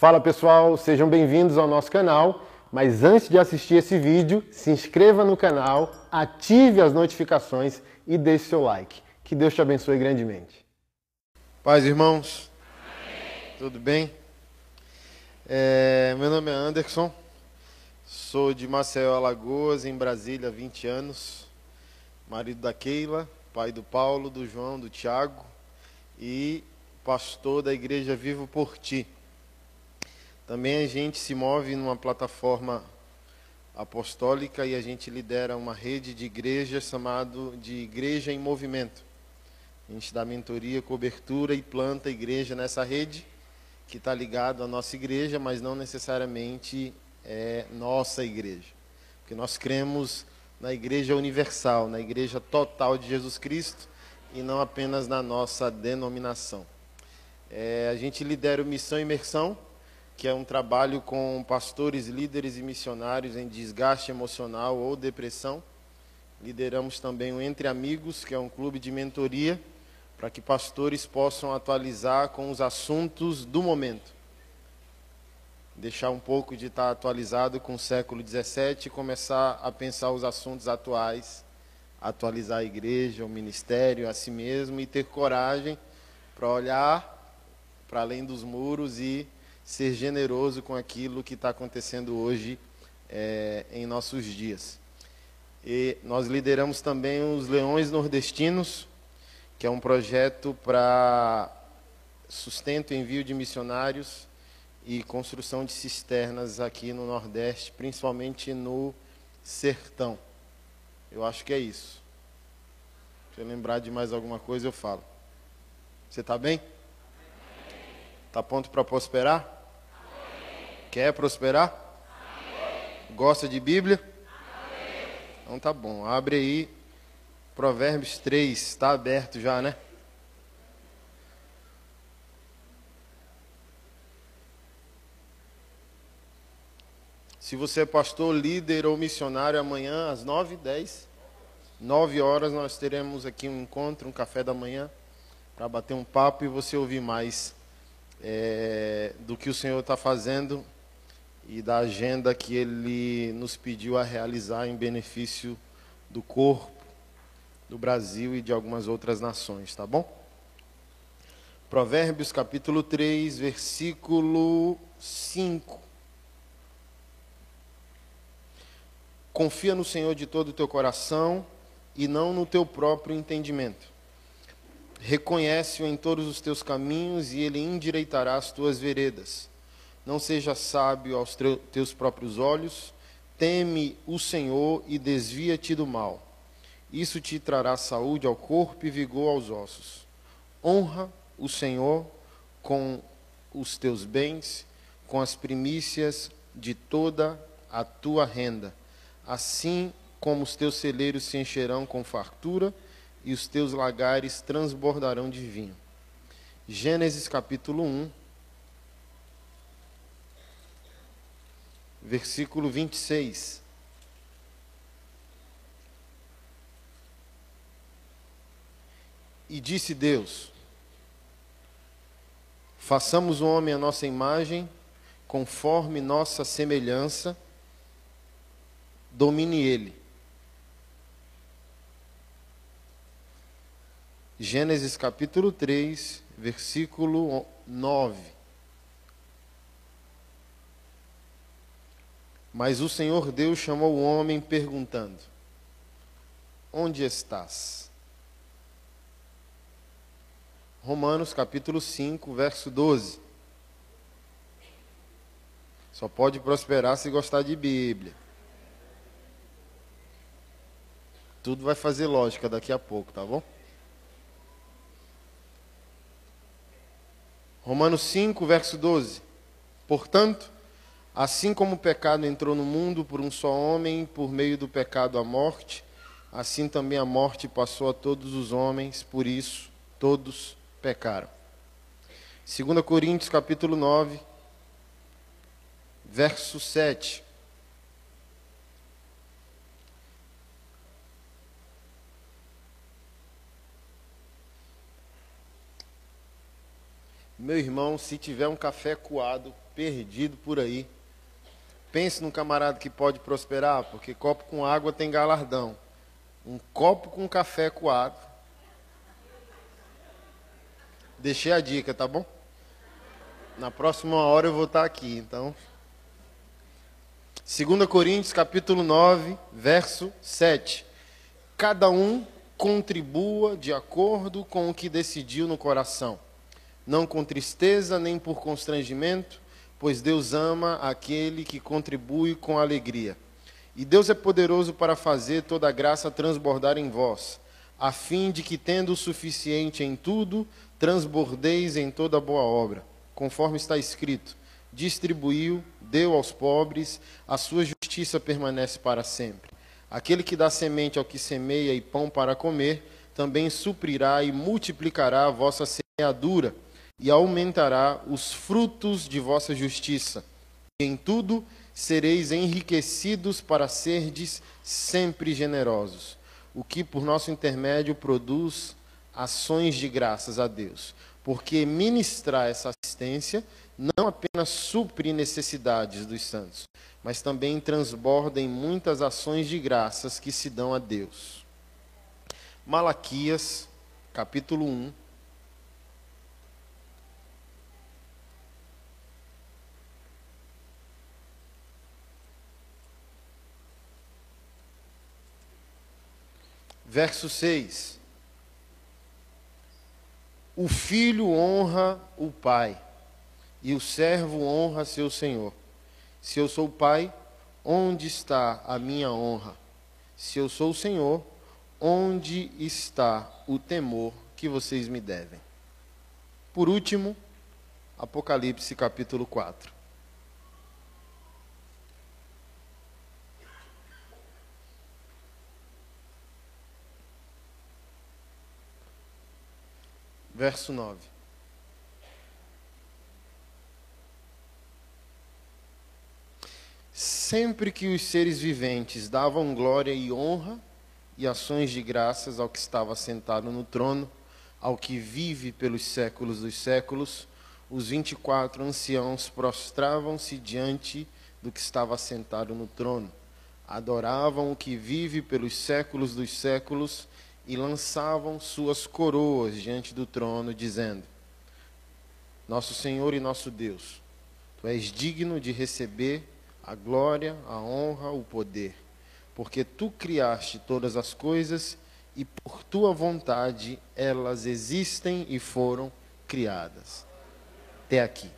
Fala pessoal, sejam bem-vindos ao nosso canal. Mas antes de assistir esse vídeo, se inscreva no canal, ative as notificações e deixe seu like. Que Deus te abençoe grandemente. Paz, irmãos. Amém. Tudo bem? É, meu nome é Anderson, sou de Maceió, Alagoas, em Brasília há 20 anos. Marido da Keila, pai do Paulo, do João, do Tiago e pastor da Igreja Vivo por Ti. Também a gente se move numa plataforma apostólica e a gente lidera uma rede de igrejas chamado de Igreja em Movimento. A gente dá mentoria, cobertura e planta a igreja nessa rede que está ligado à nossa igreja, mas não necessariamente é nossa igreja. Porque nós cremos na igreja universal, na igreja total de Jesus Cristo e não apenas na nossa denominação. É, a gente lidera o Missão Imersão, que é um trabalho com pastores, líderes e missionários em desgaste emocional ou depressão. Lideramos também o Entre Amigos, que é um clube de mentoria para que pastores possam atualizar com os assuntos do momento. Deixar um pouco de estar atualizado com o século XVII e começar a pensar os assuntos atuais, atualizar a igreja, o ministério, a si mesmo e ter coragem para olhar para além dos muros e ser generoso com aquilo que está acontecendo hoje é, em nossos dias. E nós lideramos também os Leões Nordestinos, que é um projeto para sustento e envio de missionários e construção de cisternas aqui no Nordeste, principalmente no sertão. Eu acho que é isso. Se eu lembrar de mais alguma coisa, eu falo. Você está bem? Está pronto para prosperar? Quer prosperar? Amém. Gosta de Bíblia? Amém. Então tá bom. Abre aí Provérbios 3, está aberto já, né? Se você é pastor, líder ou missionário, amanhã às 9 h 10, 9 horas, nós teremos aqui um encontro, um café da manhã, para bater um papo e você ouvir mais é, do que o Senhor está fazendo e da agenda que ele nos pediu a realizar em benefício do corpo, do Brasil e de algumas outras nações, tá bom? Provérbios capítulo 3, versículo 5. Confia no Senhor de todo o teu coração e não no teu próprio entendimento. Reconhece-o em todos os teus caminhos e ele endireitará as tuas veredas. Não seja sábio aos teus próprios olhos, teme o Senhor e desvia-te do mal. Isso te trará saúde ao corpo e vigor aos ossos. Honra o Senhor com os teus bens, com as primícias de toda a tua renda. Assim como os teus celeiros se encherão com fartura e os teus lagares transbordarão de vinho. Gênesis capítulo 1, versículo 26. E disse Deus: Façamos o homem a nossa imagem, conforme nossa semelhança, domine ele. Gênesis capítulo 3, versículo 9. Mas o Senhor Deus chamou o homem perguntando: Onde estás? Romanos capítulo 5, verso 12. Só pode prosperar se gostar de Bíblia. Tudo vai fazer lógica daqui a pouco, tá bom? Romanos 5, verso 12. Portanto, Assim como o pecado entrou no mundo por um só homem, por meio do pecado a morte, assim também a morte passou a todos os homens, por isso todos pecaram. 2 Coríntios capítulo 9, verso 7. Meu irmão, se tiver um café coado, perdido por aí. Pense num camarada que pode prosperar, porque copo com água tem galardão. Um copo com café coado. Deixei a dica, tá bom? Na próxima hora eu vou estar aqui, então. 2 Coríntios capítulo 9, verso 7. Cada um contribua de acordo com o que decidiu no coração, não com tristeza nem por constrangimento, pois Deus ama aquele que contribui com alegria. E Deus é poderoso para fazer toda a graça transbordar em vós, a fim de que, tendo o suficiente em tudo, transbordeis em toda boa obra, conforme está escrito: distribuiu, deu aos pobres, a sua justiça permanece para sempre. Aquele que dá semente ao que semeia e pão para comer, também suprirá e multiplicará a vossa semeadura e aumentará os frutos de vossa justiça. E em tudo sereis enriquecidos para serdes sempre generosos, o que por nosso intermédio produz ações de graças a Deus. Porque ministrar essa assistência não apenas supre necessidades dos santos, mas também transborda em muitas ações de graças que se dão a Deus. Malaquias, capítulo 1, Verso 6. O filho honra o pai, e o servo honra seu senhor. Se eu sou pai, onde está a minha honra? Se eu sou o senhor, onde está o temor que vocês me devem? Por último, Apocalipse capítulo 4. Verso 9. Sempre que os seres viventes davam glória e honra e ações de graças ao que estava sentado no trono, ao que vive pelos séculos dos séculos, os vinte e quatro anciãos prostravam-se diante do que estava sentado no trono, adoravam o que vive pelos séculos dos séculos e lançavam suas coroas diante do trono, dizendo: Nosso Senhor e nosso Deus, tu és digno de receber a glória, a honra, o poder, porque tu criaste todas as coisas e por tua vontade elas existem e foram criadas. Até aqui.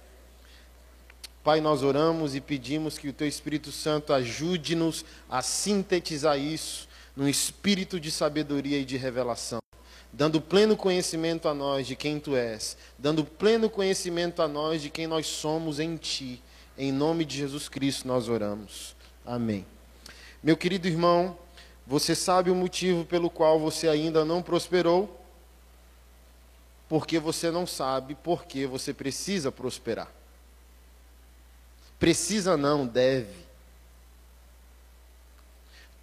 Pai, nós oramos e pedimos que o Teu Espírito Santo ajude-nos a sintetizar isso num espírito de sabedoria e de revelação, dando pleno conhecimento a nós de quem tu és, dando pleno conhecimento a nós de quem nós somos em ti. Em nome de Jesus Cristo nós oramos. Amém. Meu querido irmão, você sabe o motivo pelo qual você ainda não prosperou? Porque você não sabe por que você precisa prosperar. Precisa não, deve.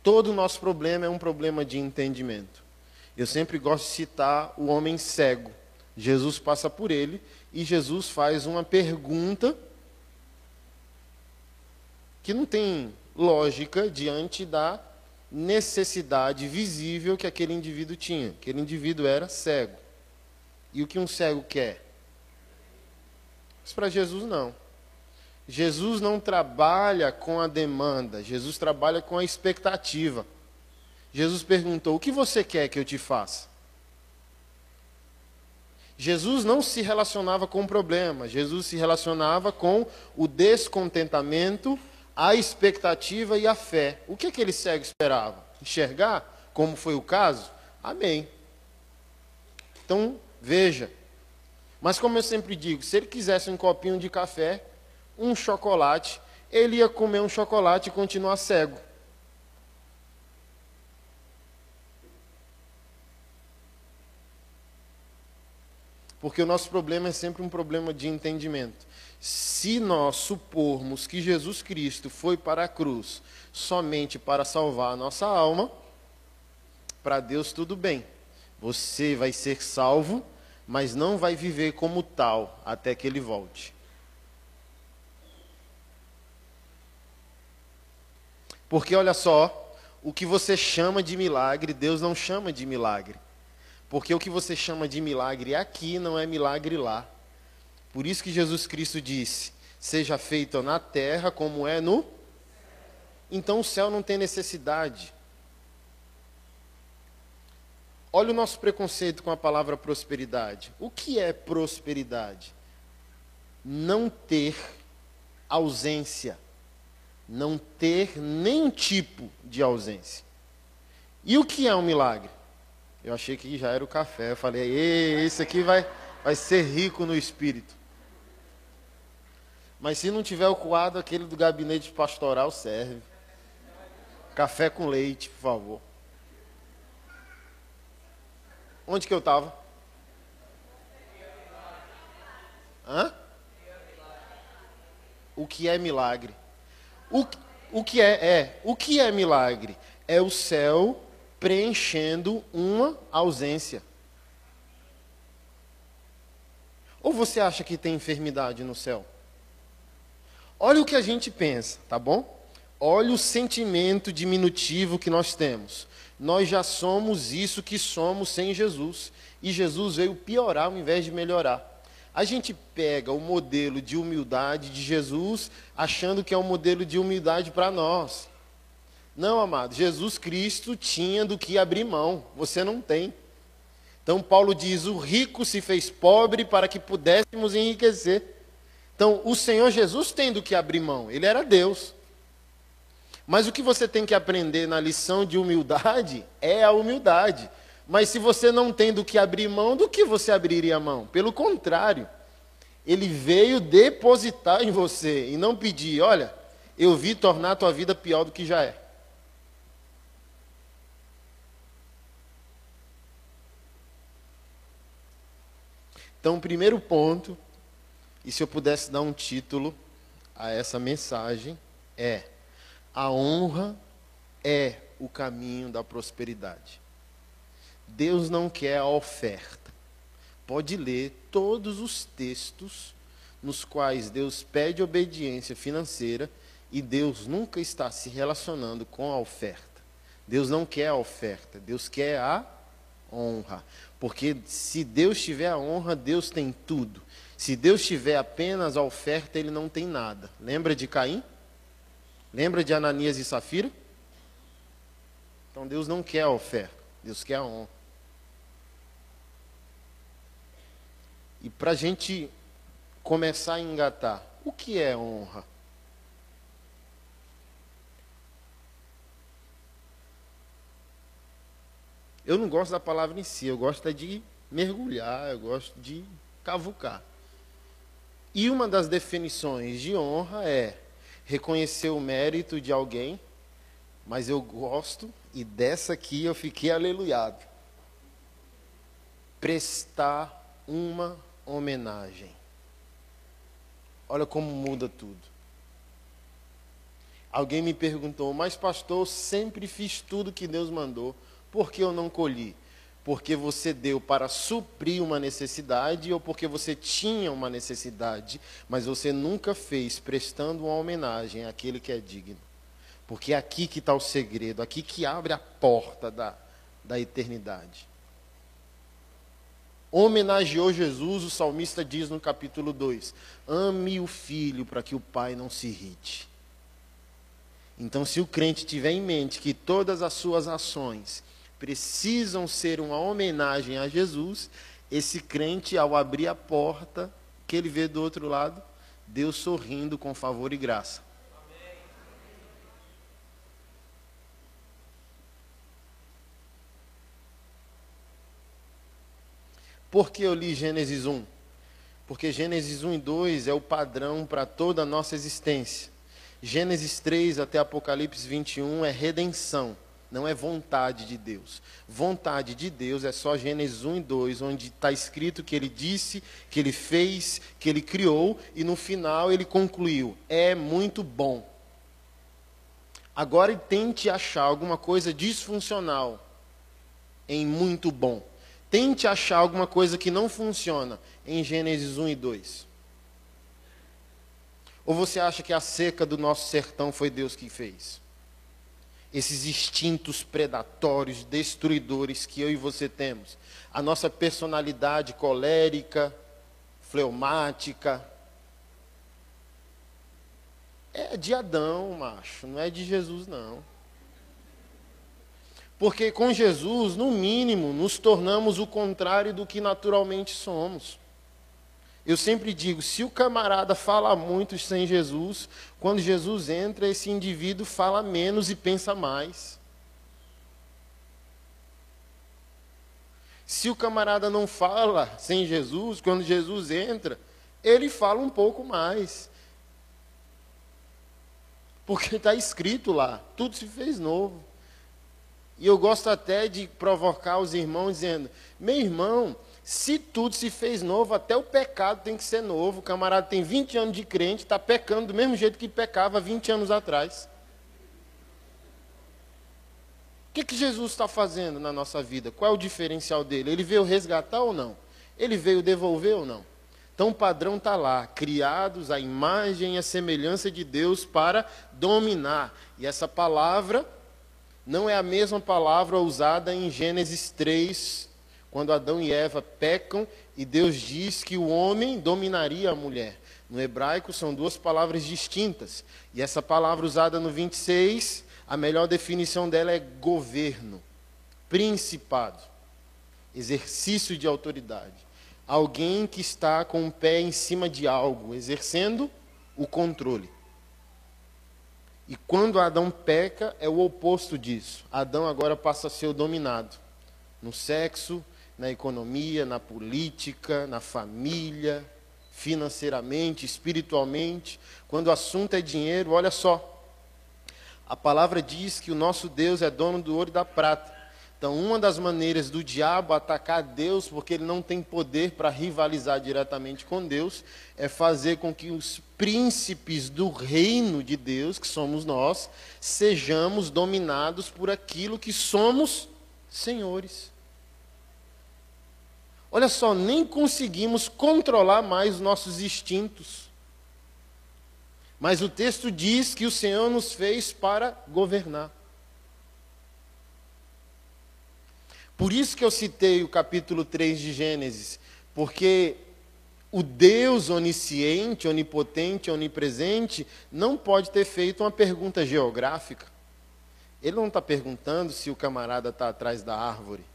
Todo o nosso problema é um problema de entendimento. Eu sempre gosto de citar o homem cego. Jesus passa por ele e Jesus faz uma pergunta que não tem lógica diante da necessidade visível que aquele indivíduo tinha. Aquele indivíduo era cego. E o que um cego quer? Mas para Jesus não. Jesus não trabalha com a demanda, Jesus trabalha com a expectativa. Jesus perguntou: O que você quer que eu te faça? Jesus não se relacionava com o problema, Jesus se relacionava com o descontentamento, a expectativa e a fé. O que aquele cego esperava? Enxergar, como foi o caso? Amém. Então, veja. Mas como eu sempre digo, se ele quisesse um copinho de café, um chocolate, ele ia comer um chocolate e continuar cego. Porque o nosso problema é sempre um problema de entendimento. Se nós supormos que Jesus Cristo foi para a cruz somente para salvar a nossa alma, para Deus tudo bem. Você vai ser salvo, mas não vai viver como tal até que ele volte. Porque olha só, o que você chama de milagre, Deus não chama de milagre. Porque o que você chama de milagre aqui não é milagre lá. Por isso que Jesus Cristo disse: seja feito na terra como é no. Então o céu não tem necessidade. Olha o nosso preconceito com a palavra prosperidade. O que é prosperidade? Não ter ausência. Não ter nenhum tipo de ausência. E o que é um milagre? Eu achei que já era o café. Eu falei, esse aqui vai, vai ser rico no espírito. Mas se não tiver o coado, aquele do gabinete pastoral serve. Café com leite, por favor. Onde que eu estava? Hã? O que é milagre? O, o que é, é? O que é milagre? É o céu preenchendo uma ausência. Ou você acha que tem enfermidade no céu? Olha o que a gente pensa, tá bom? Olha o sentimento diminutivo que nós temos. Nós já somos isso que somos sem Jesus. E Jesus veio piorar ao invés de melhorar. A gente pega o modelo de humildade de Jesus, achando que é um modelo de humildade para nós. Não, amado, Jesus Cristo tinha do que abrir mão, você não tem. Então, Paulo diz: o rico se fez pobre para que pudéssemos enriquecer. Então, o Senhor Jesus tem do que abrir mão, ele era Deus. Mas o que você tem que aprender na lição de humildade é a humildade. Mas se você não tem do que abrir mão, do que você abriria mão? Pelo contrário, ele veio depositar em você e não pedir: olha, eu vi tornar a tua vida pior do que já é. Então, o primeiro ponto e se eu pudesse dar um título a essa mensagem, é: A honra é o caminho da prosperidade. Deus não quer a oferta. Pode ler todos os textos nos quais Deus pede obediência financeira e Deus nunca está se relacionando com a oferta. Deus não quer a oferta, Deus quer a honra. Porque se Deus tiver a honra, Deus tem tudo. Se Deus tiver apenas a oferta, ele não tem nada. Lembra de Caim? Lembra de Ananias e Safira? Então Deus não quer a oferta, Deus quer a honra. E para a gente começar a engatar, o que é honra? Eu não gosto da palavra em si, eu gosto de mergulhar, eu gosto de cavucar. E uma das definições de honra é reconhecer o mérito de alguém, mas eu gosto, e dessa aqui eu fiquei aleluiado. Prestar uma homenagem. Olha como muda tudo. Alguém me perguntou, mas pastor, sempre fiz tudo que Deus mandou, por que eu não colhi? porque você deu para suprir uma necessidade ou porque você tinha uma necessidade, mas você nunca fez prestando uma homenagem àquele que é digno. Porque é aqui que está o segredo, aqui que abre a porta da, da eternidade. Homenageou Jesus, o salmista diz no capítulo 2: Ame o filho para que o pai não se irrite. Então, se o crente tiver em mente que todas as suas ações precisam ser uma homenagem a Jesus, esse crente, ao abrir a porta, que ele vê do outro lado, Deus sorrindo com favor e graça. Por que eu li Gênesis 1? Porque Gênesis 1 e 2 é o padrão para toda a nossa existência. Gênesis 3 até Apocalipse 21 é redenção não é vontade de Deus. Vontade de Deus é só Gênesis 1 e 2, onde está escrito que ele disse, que ele fez, que ele criou, e no final ele concluiu: é muito bom. Agora tente achar alguma coisa disfuncional em muito bom. Tente achar alguma coisa que não funciona em Gênesis 1 e 2. Ou você acha que a seca do nosso sertão foi Deus que fez? esses instintos predatórios, destruidores que eu e você temos. A nossa personalidade colérica, fleumática. É de Adão, macho, não é de Jesus, não. Porque com Jesus, no mínimo, nos tornamos o contrário do que naturalmente somos. Eu sempre digo: se o camarada fala muito sem Jesus, quando Jesus entra, esse indivíduo fala menos e pensa mais. Se o camarada não fala sem Jesus, quando Jesus entra, ele fala um pouco mais. Porque está escrito lá: tudo se fez novo. E eu gosto até de provocar os irmãos dizendo: meu irmão, se tudo se fez novo, até o pecado tem que ser novo. O camarada tem 20 anos de crente, está pecando do mesmo jeito que pecava 20 anos atrás. O que, que Jesus está fazendo na nossa vida? Qual é o diferencial dele? Ele veio resgatar ou não? Ele veio devolver ou não? Então o padrão está lá, criados à imagem e à semelhança de Deus para dominar. E essa palavra não é a mesma palavra usada em Gênesis 3, quando Adão e Eva pecam e Deus diz que o homem dominaria a mulher. No hebraico são duas palavras distintas. E essa palavra usada no 26, a melhor definição dela é governo, principado, exercício de autoridade. Alguém que está com o pé em cima de algo, exercendo o controle. E quando Adão peca, é o oposto disso. Adão agora passa a ser o dominado. No sexo, na economia, na política, na família, financeiramente, espiritualmente. Quando o assunto é dinheiro, olha só. A palavra diz que o nosso Deus é dono do ouro e da prata. Então, uma das maneiras do diabo atacar Deus, porque ele não tem poder para rivalizar diretamente com Deus, é fazer com que os príncipes do reino de Deus, que somos nós, sejamos dominados por aquilo que somos senhores. Olha só, nem conseguimos controlar mais os nossos instintos. Mas o texto diz que o Senhor nos fez para governar. Por isso que eu citei o capítulo 3 de Gênesis, porque o Deus onisciente, onipotente, onipresente, não pode ter feito uma pergunta geográfica. Ele não está perguntando se o camarada está atrás da árvore.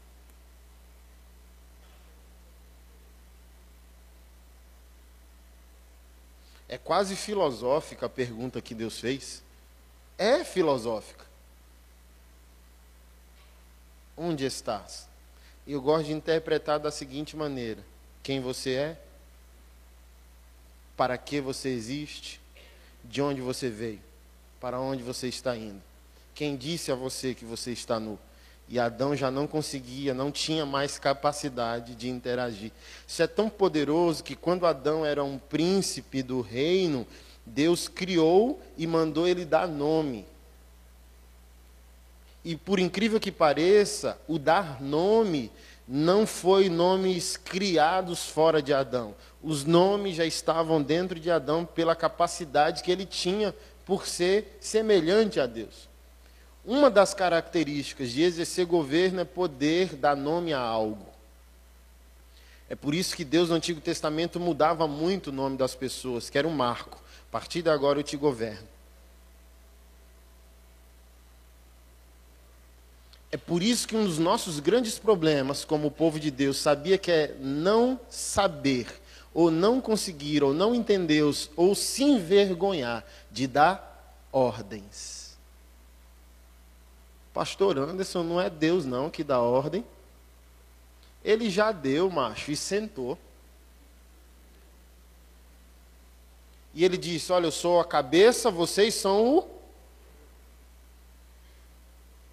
É quase filosófica a pergunta que Deus fez. É filosófica. Onde estás? E eu gosto de interpretar da seguinte maneira: quem você é, para que você existe, de onde você veio, para onde você está indo. Quem disse a você que você está nu? E Adão já não conseguia, não tinha mais capacidade de interagir. Isso é tão poderoso que quando Adão era um príncipe do reino, Deus criou e mandou ele dar nome. E por incrível que pareça, o dar nome não foi nomes criados fora de Adão. Os nomes já estavam dentro de Adão pela capacidade que ele tinha por ser semelhante a Deus. Uma das características de exercer governo é poder dar nome a algo. É por isso que Deus no Antigo Testamento mudava muito o nome das pessoas, que era um marco. A partir de agora eu te governo. É por isso que um dos nossos grandes problemas, como o povo de Deus, sabia que é não saber, ou não conseguir, ou não entender, ou se envergonhar de dar ordens. Pastor Anderson não é Deus não que dá ordem. Ele já deu, macho, e sentou. E ele disse: Olha, eu sou a cabeça, vocês são o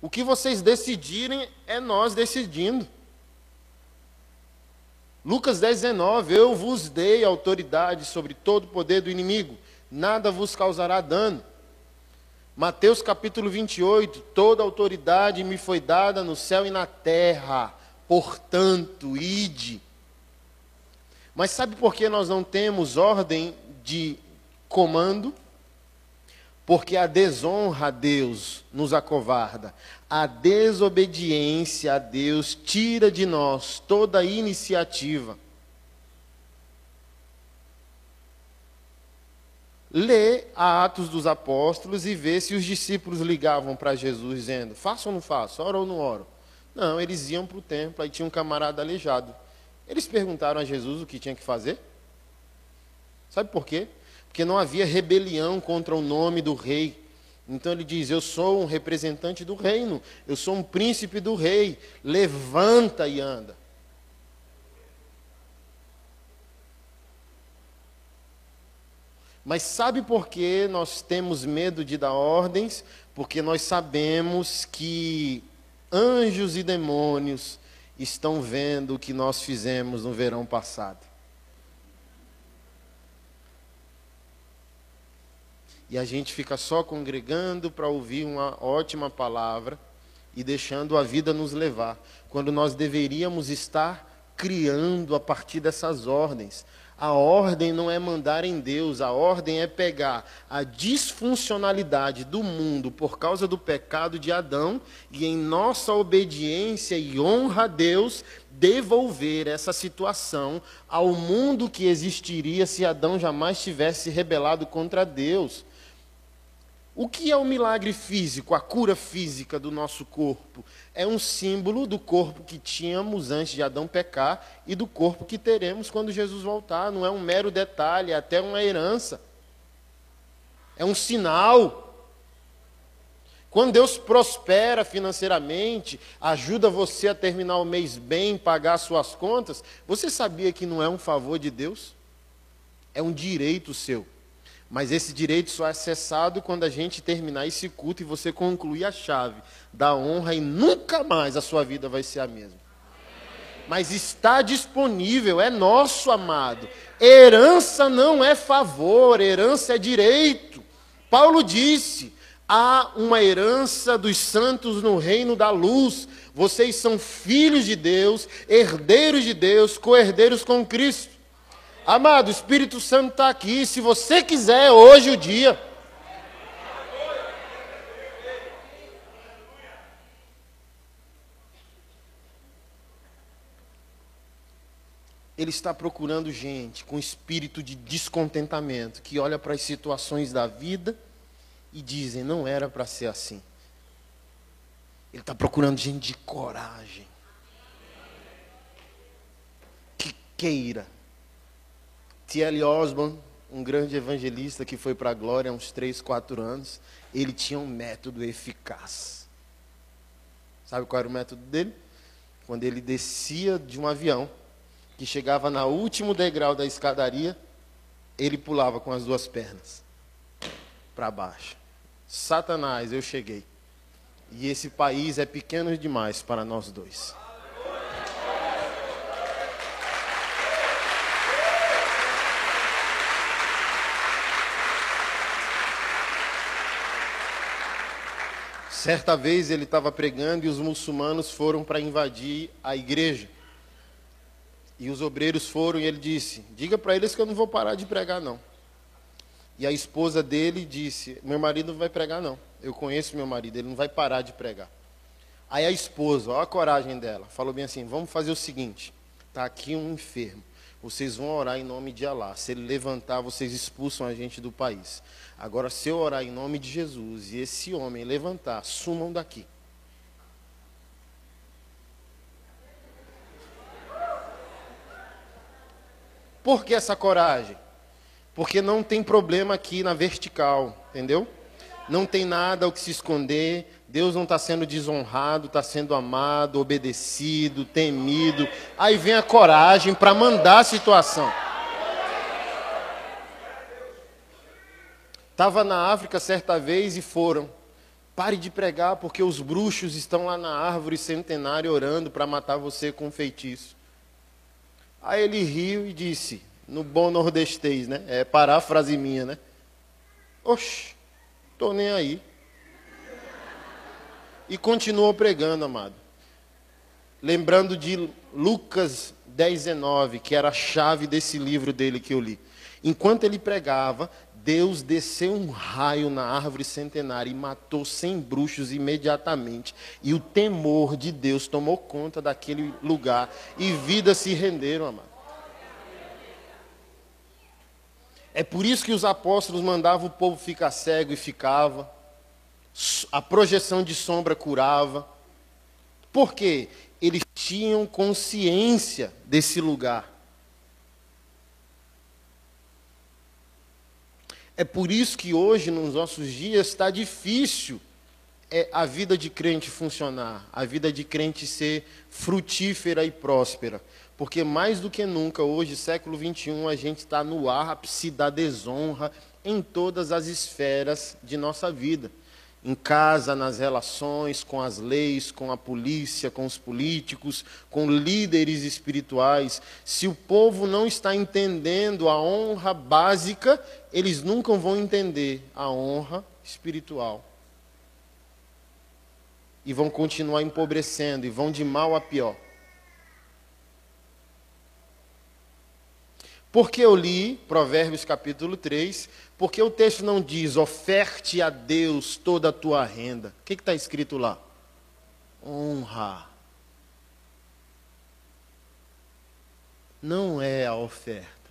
o que vocês decidirem é nós decidindo. Lucas 10, 19: Eu vos dei autoridade sobre todo o poder do inimigo, nada vos causará dano. Mateus capítulo 28: Toda autoridade me foi dada no céu e na terra, portanto, ide. Mas sabe por que nós não temos ordem de comando? Porque a desonra a Deus nos acovarda, a desobediência a Deus tira de nós toda a iniciativa. Lê Atos dos Apóstolos e vê se os discípulos ligavam para Jesus dizendo: faço ou não faço, oro ou não oro. Não, eles iam para o templo, aí tinha um camarada aleijado. Eles perguntaram a Jesus o que tinha que fazer. Sabe por quê? Porque não havia rebelião contra o nome do rei. Então ele diz: Eu sou um representante do reino, eu sou um príncipe do rei. Levanta e anda. Mas sabe por que nós temos medo de dar ordens? Porque nós sabemos que anjos e demônios estão vendo o que nós fizemos no verão passado. E a gente fica só congregando para ouvir uma ótima palavra e deixando a vida nos levar, quando nós deveríamos estar criando a partir dessas ordens. A ordem não é mandar em Deus, a ordem é pegar a disfuncionalidade do mundo por causa do pecado de Adão e, em nossa obediência e honra a Deus, devolver essa situação ao mundo que existiria se Adão jamais tivesse rebelado contra Deus. O que é o milagre físico, a cura física do nosso corpo? É um símbolo do corpo que tínhamos antes de Adão pecar e do corpo que teremos quando Jesus voltar. Não é um mero detalhe, é até uma herança. É um sinal. Quando Deus prospera financeiramente, ajuda você a terminar o mês bem, pagar suas contas, você sabia que não é um favor de Deus? É um direito seu. Mas esse direito só é acessado quando a gente terminar esse culto e você concluir a chave da honra e nunca mais a sua vida vai ser a mesma. Mas está disponível, é nosso amado. Herança não é favor, herança é direito. Paulo disse: há uma herança dos santos no reino da luz. Vocês são filhos de Deus, herdeiros de Deus, co-herdeiros com Cristo. Amado, o Espírito Santo está aqui. Se você quiser, hoje o dia. Ele está procurando gente com espírito de descontentamento, que olha para as situações da vida e dizem: não era para ser assim. Ele está procurando gente de coragem, que queira T.L. Osborne, um grande evangelista que foi para a glória há uns 3, 4 anos, ele tinha um método eficaz. Sabe qual era o método dele? Quando ele descia de um avião, que chegava no último degrau da escadaria, ele pulava com as duas pernas para baixo. Satanás, eu cheguei. E esse país é pequeno demais para nós dois. Certa vez ele estava pregando e os muçulmanos foram para invadir a igreja. E os obreiros foram e ele disse: Diga para eles que eu não vou parar de pregar, não. E a esposa dele disse: Meu marido não vai pregar, não. Eu conheço meu marido, ele não vai parar de pregar. Aí a esposa, olha a coragem dela, falou bem assim: Vamos fazer o seguinte: está aqui um enfermo. Vocês vão orar em nome de Alá. Se ele levantar, vocês expulsam a gente do país. Agora, se eu orar em nome de Jesus e esse homem levantar, sumam daqui. Por que essa coragem? Porque não tem problema aqui na vertical, entendeu? Não tem nada o que se esconder, Deus não está sendo desonrado, está sendo amado, obedecido, temido. Aí vem a coragem para mandar a situação. Estava na África certa vez e foram. Pare de pregar porque os bruxos estão lá na árvore centenária orando para matar você com um feitiço. Aí ele riu e disse, no bom nordestês, né? É paráfrase minha, né? Oxe, estou nem aí e continuou pregando, amado. Lembrando de Lucas 10, 19, que era a chave desse livro dele que eu li. Enquanto ele pregava, Deus desceu um raio na árvore centenária e matou cem bruxos imediatamente. E o temor de Deus tomou conta daquele lugar e vidas se renderam, amado. É por isso que os apóstolos mandavam o povo ficar cego e ficava. A projeção de sombra curava. Por quê? Eles tinham consciência desse lugar. É por isso que hoje, nos nossos dias, está difícil é, a vida de crente funcionar, a vida de crente ser frutífera e próspera. Porque mais do que nunca, hoje, século XXI, a gente está no ápice da desonra em todas as esferas de nossa vida. Em casa, nas relações, com as leis, com a polícia, com os políticos, com líderes espirituais. Se o povo não está entendendo a honra básica, eles nunca vão entender a honra espiritual. E vão continuar empobrecendo, e vão de mal a pior. Porque eu li Provérbios capítulo 3, porque o texto não diz oferte a Deus toda a tua renda. O que está escrito lá? Honra. Não é a oferta,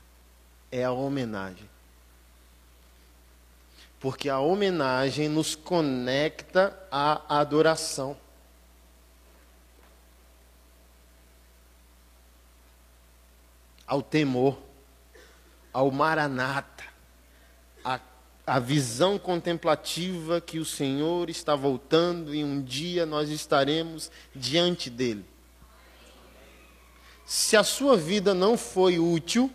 é a homenagem. Porque a homenagem nos conecta à adoração. Ao temor ao Maranata, a, a visão contemplativa que o Senhor está voltando e um dia nós estaremos diante dele. Se a sua vida não foi útil,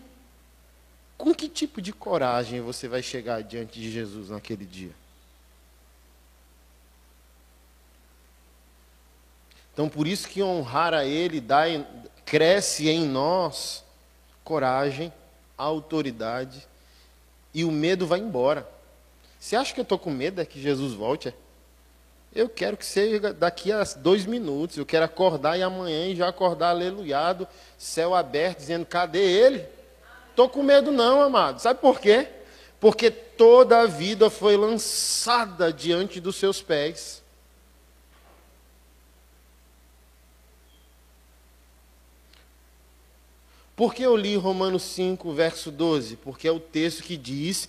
com que tipo de coragem você vai chegar diante de Jesus naquele dia? Então, por isso que honrar a Ele dá, cresce em nós coragem, autoridade e o medo vai embora. Você acha que eu estou com medo é que Jesus volte? Eu quero que seja daqui a dois minutos. Eu quero acordar e amanhã já acordar aleluiado, céu aberto, dizendo: cadê ele? Estou com medo, não, amado. Sabe por quê? Porque toda a vida foi lançada diante dos seus pés. Por que eu li Romanos 5, verso 12? Porque é o texto que diz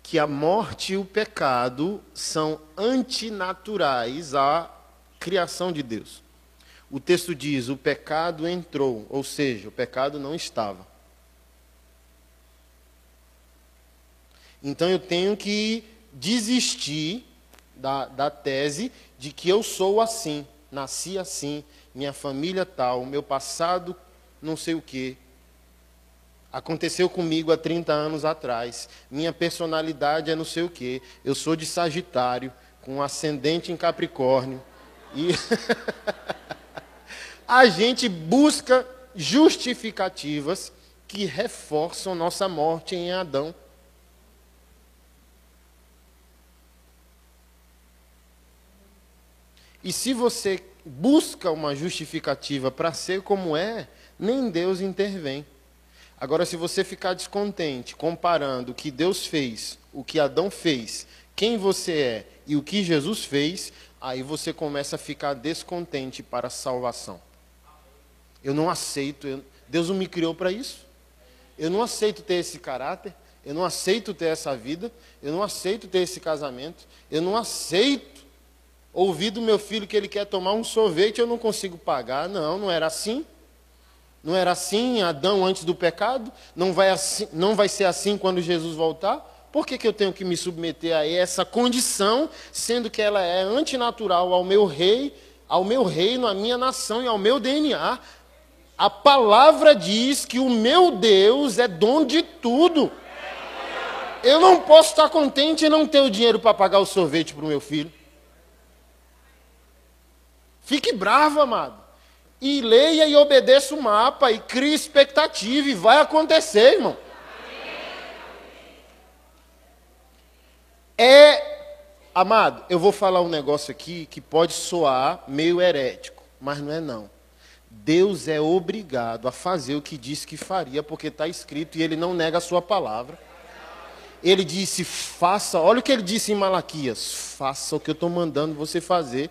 que a morte e o pecado são antinaturais à criação de Deus. O texto diz: o pecado entrou, ou seja, o pecado não estava. Então eu tenho que desistir da, da tese de que eu sou assim, nasci assim, minha família tal, meu passado não sei o que, Aconteceu comigo há 30 anos atrás. Minha personalidade é não sei o quê. Eu sou de Sagitário, com ascendente em Capricórnio. E a gente busca justificativas que reforçam nossa morte em Adão. E se você busca uma justificativa para ser como é, nem Deus intervém. Agora, se você ficar descontente comparando o que Deus fez, o que Adão fez, quem você é e o que Jesus fez, aí você começa a ficar descontente para a salvação. Eu não aceito, eu, Deus não me criou para isso. Eu não aceito ter esse caráter, eu não aceito ter essa vida, eu não aceito ter esse casamento, eu não aceito ouvir do meu filho que ele quer tomar um sorvete e eu não consigo pagar. Não, não era assim. Não era assim Adão antes do pecado? Não vai, assim, não vai ser assim quando Jesus voltar? Por que, que eu tenho que me submeter a essa condição, sendo que ela é antinatural ao meu rei, ao meu reino, à minha nação e ao meu DNA? A palavra diz que o meu Deus é dono de tudo. Eu não posso estar contente e não ter o dinheiro para pagar o sorvete para o meu filho. Fique bravo, amado e leia e obedeça o mapa e crie expectativa e vai acontecer, irmão. É, amado, eu vou falar um negócio aqui que pode soar meio herético, mas não é não. Deus é obrigado a fazer o que disse que faria, porque está escrito e ele não nega a sua palavra. Ele disse: faça, olha o que ele disse em Malaquias: faça o que eu estou mandando você fazer.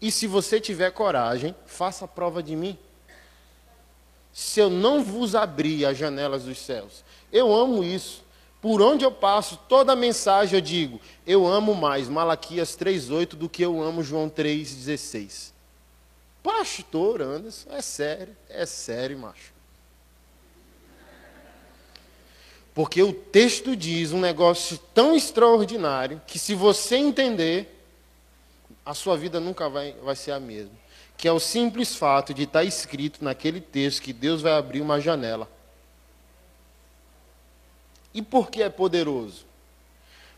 E se você tiver coragem, faça prova de mim. Se eu não vos abrir as janelas dos céus, eu amo isso. Por onde eu passo, toda mensagem eu digo: eu amo mais Malaquias 3,8 do que eu amo João 3,16. Pastor Anderson, é sério, é sério, macho. Porque o texto diz um negócio tão extraordinário que, se você entender, a sua vida nunca vai, vai ser a mesma. Que é o simples fato de estar escrito naquele texto que Deus vai abrir uma janela. E por que é poderoso?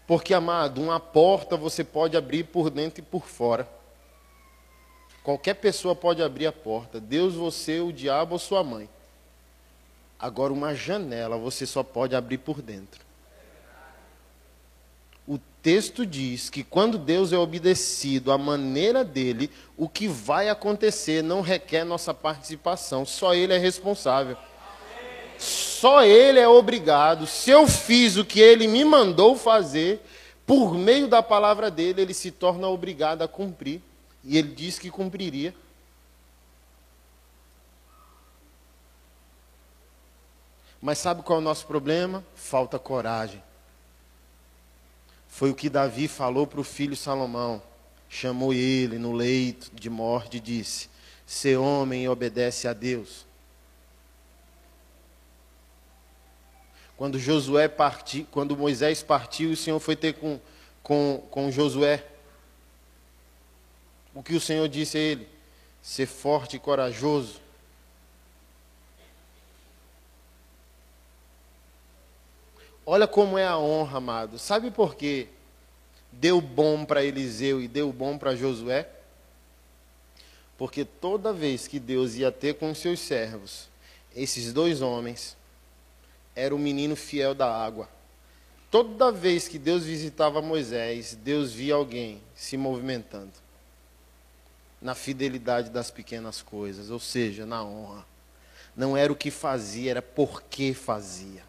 Porque, amado, uma porta você pode abrir por dentro e por fora. Qualquer pessoa pode abrir a porta. Deus, você, o diabo ou sua mãe. Agora, uma janela você só pode abrir por dentro. Texto diz que quando Deus é obedecido à maneira dele, o que vai acontecer não requer nossa participação, só ele é responsável. Só ele é obrigado. Se eu fiz o que ele me mandou fazer, por meio da palavra dele, ele se torna obrigado a cumprir. E ele diz que cumpriria. Mas sabe qual é o nosso problema? Falta coragem. Foi o que Davi falou para o filho Salomão. Chamou ele no leito de morte e disse: Ser homem e obedece a Deus. Quando Josué partiu, quando Moisés partiu, o Senhor foi ter com, com, com Josué. O que o Senhor disse a ele? Ser forte e corajoso Olha como é a honra, amado. Sabe por quê? Deu bom para Eliseu e deu bom para Josué? Porque toda vez que Deus ia ter com seus servos, esses dois homens, era o menino fiel da água. Toda vez que Deus visitava Moisés, Deus via alguém se movimentando na fidelidade das pequenas coisas, ou seja, na honra. Não era o que fazia, era por que fazia.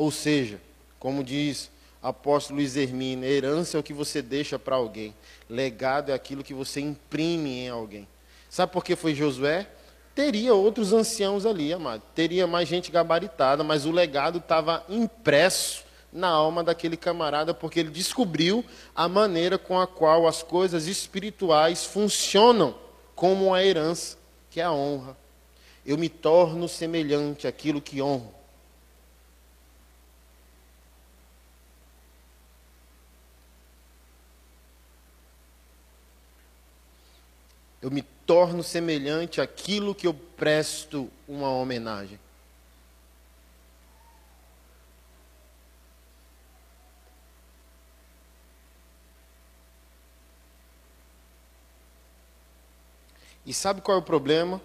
Ou seja, como diz apóstolo Luiz Hermínio, herança é o que você deixa para alguém, legado é aquilo que você imprime em alguém. Sabe por que foi Josué? Teria outros anciãos ali, amado. Teria mais gente gabaritada, mas o legado estava impresso na alma daquele camarada, porque ele descobriu a maneira com a qual as coisas espirituais funcionam como uma herança, que é a honra. Eu me torno semelhante àquilo que honro. Eu me torno semelhante àquilo que eu presto uma homenagem. E sabe qual é o problema?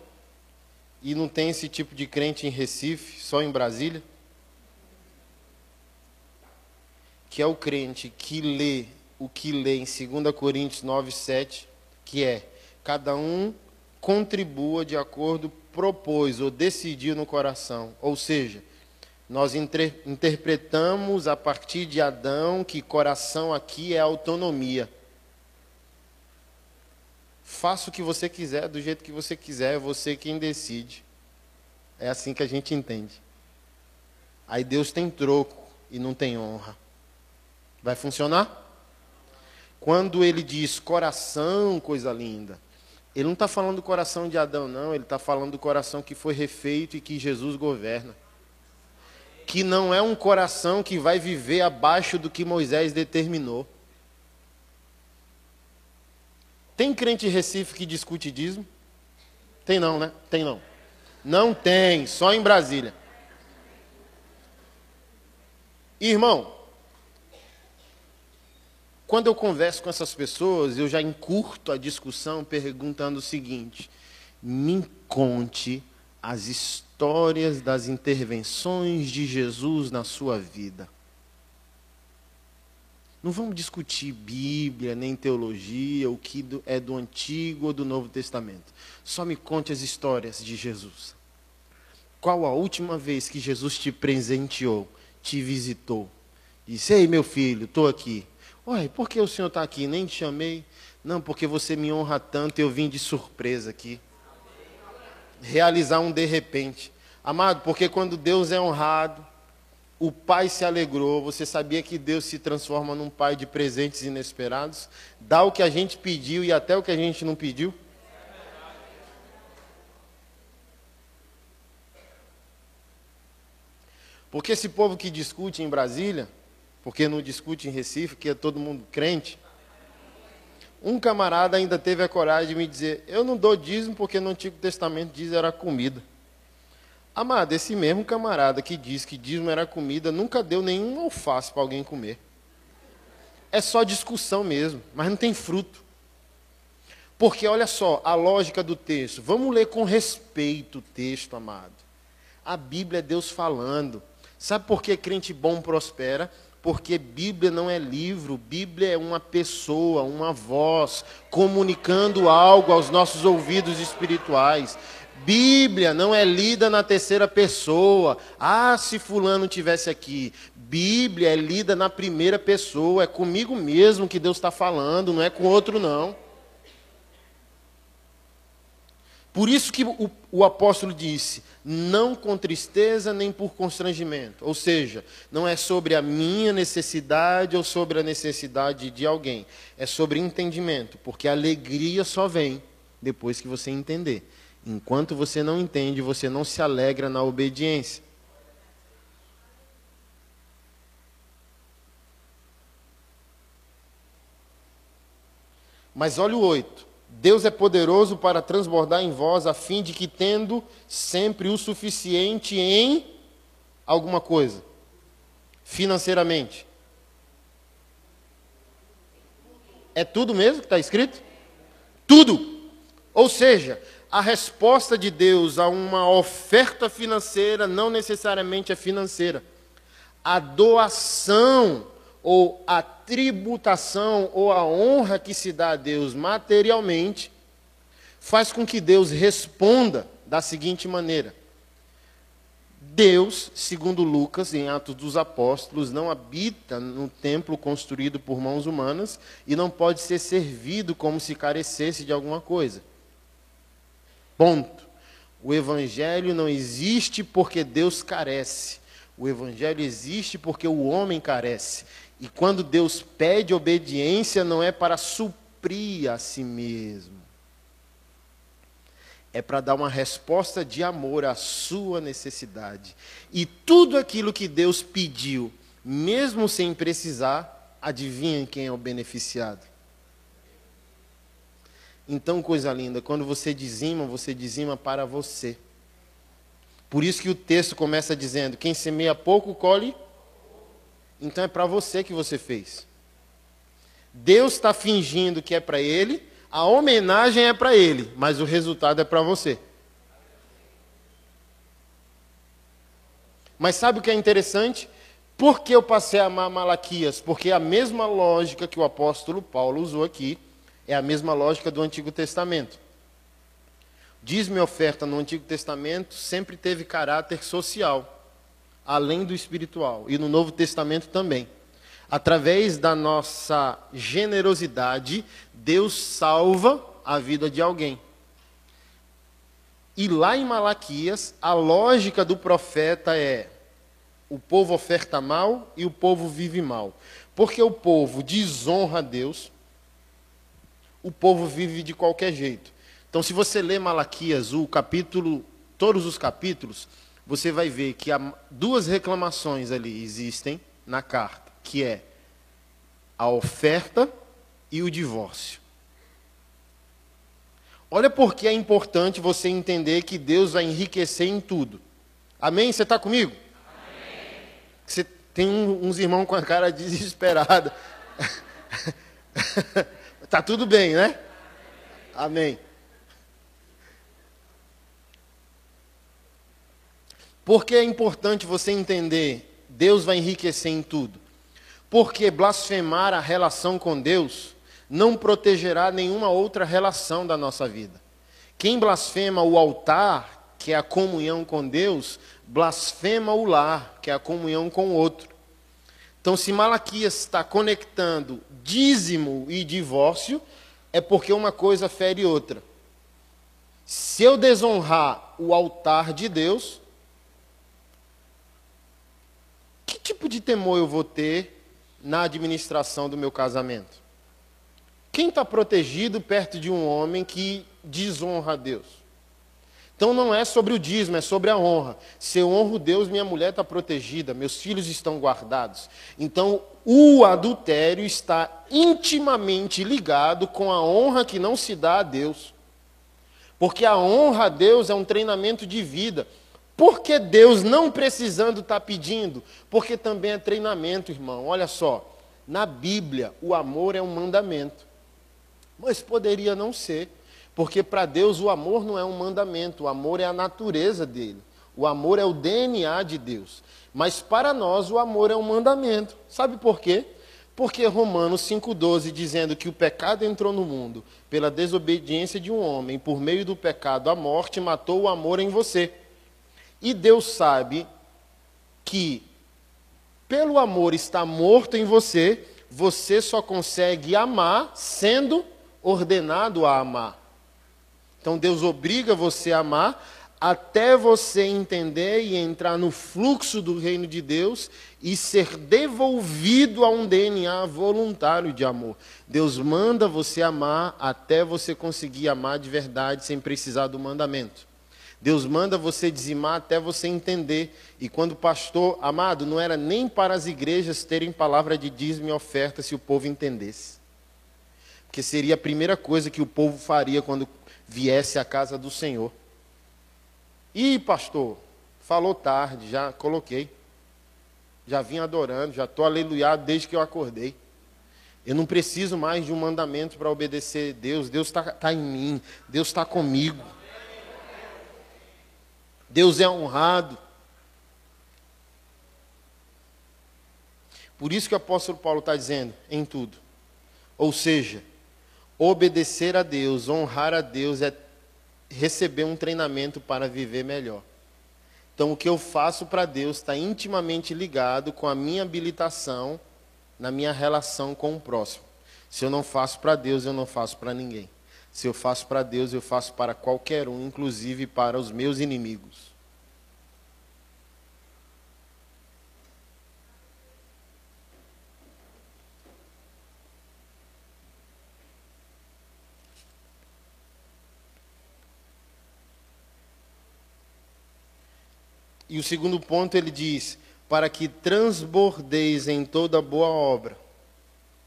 E não tem esse tipo de crente em Recife, só em Brasília? Que é o crente que lê o que lê em 2 Coríntios 9, 7, que é cada um contribua de acordo propôs ou decidiu no coração. Ou seja, nós inter interpretamos a partir de Adão que coração aqui é autonomia. Faça o que você quiser, do jeito que você quiser, é você quem decide. É assim que a gente entende. Aí Deus tem troco e não tem honra. Vai funcionar? Quando ele diz coração, coisa linda, ele não está falando do coração de Adão, não. Ele está falando do coração que foi refeito e que Jesus governa. Que não é um coração que vai viver abaixo do que Moisés determinou. Tem crente em Recife que discute dízimo? Tem não, né? Tem não. Não tem, só em Brasília. Irmão, quando eu converso com essas pessoas, eu já encurto a discussão perguntando o seguinte: me conte as histórias das intervenções de Jesus na sua vida. Não vamos discutir Bíblia, nem teologia, o que é do Antigo ou do Novo Testamento. Só me conte as histórias de Jesus. Qual a última vez que Jesus te presenteou, te visitou? Disse: Ei, meu filho, estou aqui. Ué, por que o senhor está aqui? Nem te chamei. Não, porque você me honra tanto, eu vim de surpresa aqui. Realizar um de repente. Amado, porque quando Deus é honrado, o pai se alegrou. Você sabia que Deus se transforma num pai de presentes inesperados? Dá o que a gente pediu e até o que a gente não pediu? Porque esse povo que discute em Brasília, porque não discute em Recife, que é todo mundo crente, um camarada ainda teve a coragem de me dizer: Eu não dou dízimo porque no Antigo Testamento diz era comida. Amado, esse mesmo camarada que diz que dízimo era comida nunca deu nenhum alface para alguém comer. É só discussão mesmo, mas não tem fruto. Porque olha só, a lógica do texto. Vamos ler com respeito o texto, amado. A Bíblia é Deus falando. Sabe por que crente bom prospera? Porque Bíblia não é livro, Bíblia é uma pessoa, uma voz, comunicando algo aos nossos ouvidos espirituais. Bíblia não é lida na terceira pessoa. Ah, se fulano tivesse aqui. Bíblia é lida na primeira pessoa. É comigo mesmo que Deus está falando, não é com outro não. Por isso que o, o, apóstolo disse: não com tristeza nem por constrangimento. Ou seja, não é sobre a minha necessidade ou sobre a necessidade de alguém. É sobre entendimento, porque a alegria só vem depois que você entender. Enquanto você não entende, você não se alegra na obediência. Mas olha o 8. Deus é poderoso para transbordar em vós, a fim de que, tendo sempre o suficiente em alguma coisa, financeiramente. É tudo mesmo que está escrito? Tudo. Ou seja, a resposta de Deus a uma oferta financeira não necessariamente é financeira. A doação ou a tributação ou a honra que se dá a Deus materialmente faz com que Deus responda da seguinte maneira: Deus, segundo Lucas, em Atos dos Apóstolos, não habita no templo construído por mãos humanas e não pode ser servido como se carecesse de alguma coisa. Ponto. O Evangelho não existe porque Deus carece. O Evangelho existe porque o homem carece. E quando Deus pede obediência, não é para suprir a si mesmo. É para dar uma resposta de amor à sua necessidade. E tudo aquilo que Deus pediu, mesmo sem precisar, adivinha quem é o beneficiado? Então, coisa linda, quando você dizima, você dizima para você. Por isso que o texto começa dizendo: quem semeia pouco, colhe. Então é para você que você fez. Deus está fingindo que é para ele, a homenagem é para ele, mas o resultado é para você. Mas sabe o que é interessante? Por que eu passei a amar Malaquias? Porque a mesma lógica que o apóstolo Paulo usou aqui é a mesma lógica do Antigo Testamento. Diz-me oferta no Antigo Testamento sempre teve caráter social, além do espiritual, e no Novo Testamento também. Através da nossa generosidade, Deus salva a vida de alguém. E lá em Malaquias, a lógica do profeta é: o povo oferta mal e o povo vive mal. Porque o povo desonra a Deus, o povo vive de qualquer jeito. Então, se você ler Malaquias, o capítulo, todos os capítulos, você vai ver que há duas reclamações ali existem na carta, que é a oferta e o divórcio. Olha porque é importante você entender que Deus vai enriquecer em tudo. Amém? Você está comigo? Amém. Você tem uns irmãos com a cara desesperada. Tá tudo bem, né? Amém. Porque é importante você entender, Deus vai enriquecer em tudo. Porque blasfemar a relação com Deus não protegerá nenhuma outra relação da nossa vida. Quem blasfema o altar que é a comunhão com Deus, blasfema o lar, que é a comunhão com o outro. Então, se Malaquias está conectando dízimo e divórcio, é porque uma coisa fere outra. Se eu desonrar o altar de Deus, que tipo de temor eu vou ter na administração do meu casamento? Quem está protegido perto de um homem que desonra a Deus? Então não é sobre o dízimo, é sobre a honra. Se eu honro Deus, minha mulher está protegida, meus filhos estão guardados. Então o adultério está intimamente ligado com a honra que não se dá a Deus. Porque a honra a Deus é um treinamento de vida. Por que Deus não precisando está pedindo? Porque também é treinamento, irmão. Olha só, na Bíblia o amor é um mandamento. Mas poderia não ser, porque para Deus o amor não é um mandamento, o amor é a natureza dele. O amor é o DNA de Deus. Mas para nós o amor é um mandamento. Sabe por quê? Porque Romanos 5,12, dizendo que o pecado entrou no mundo pela desobediência de um homem, por meio do pecado a morte matou o amor em você. E Deus sabe que, pelo amor estar morto em você, você só consegue amar sendo ordenado a amar. Então Deus obriga você a amar até você entender e entrar no fluxo do reino de Deus e ser devolvido a um DNA voluntário de amor. Deus manda você amar até você conseguir amar de verdade sem precisar do mandamento. Deus manda você dizimar até você entender. E quando o pastor, amado, não era nem para as igrejas terem palavra de dízimo e oferta se o povo entendesse que seria a primeira coisa que o povo faria quando viesse à casa do Senhor. E pastor, falou tarde, já coloquei. Já vim adorando, já estou aleluiado desde que eu acordei. Eu não preciso mais de um mandamento para obedecer Deus. Deus está tá em mim, Deus está comigo. Deus é honrado. Por isso que o apóstolo Paulo está dizendo, em tudo. Ou seja, Obedecer a Deus, honrar a Deus é receber um treinamento para viver melhor. Então, o que eu faço para Deus está intimamente ligado com a minha habilitação na minha relação com o próximo. Se eu não faço para Deus, eu não faço para ninguém. Se eu faço para Deus, eu faço para qualquer um, inclusive para os meus inimigos. E o segundo ponto ele diz: para que transbordeis em toda boa obra.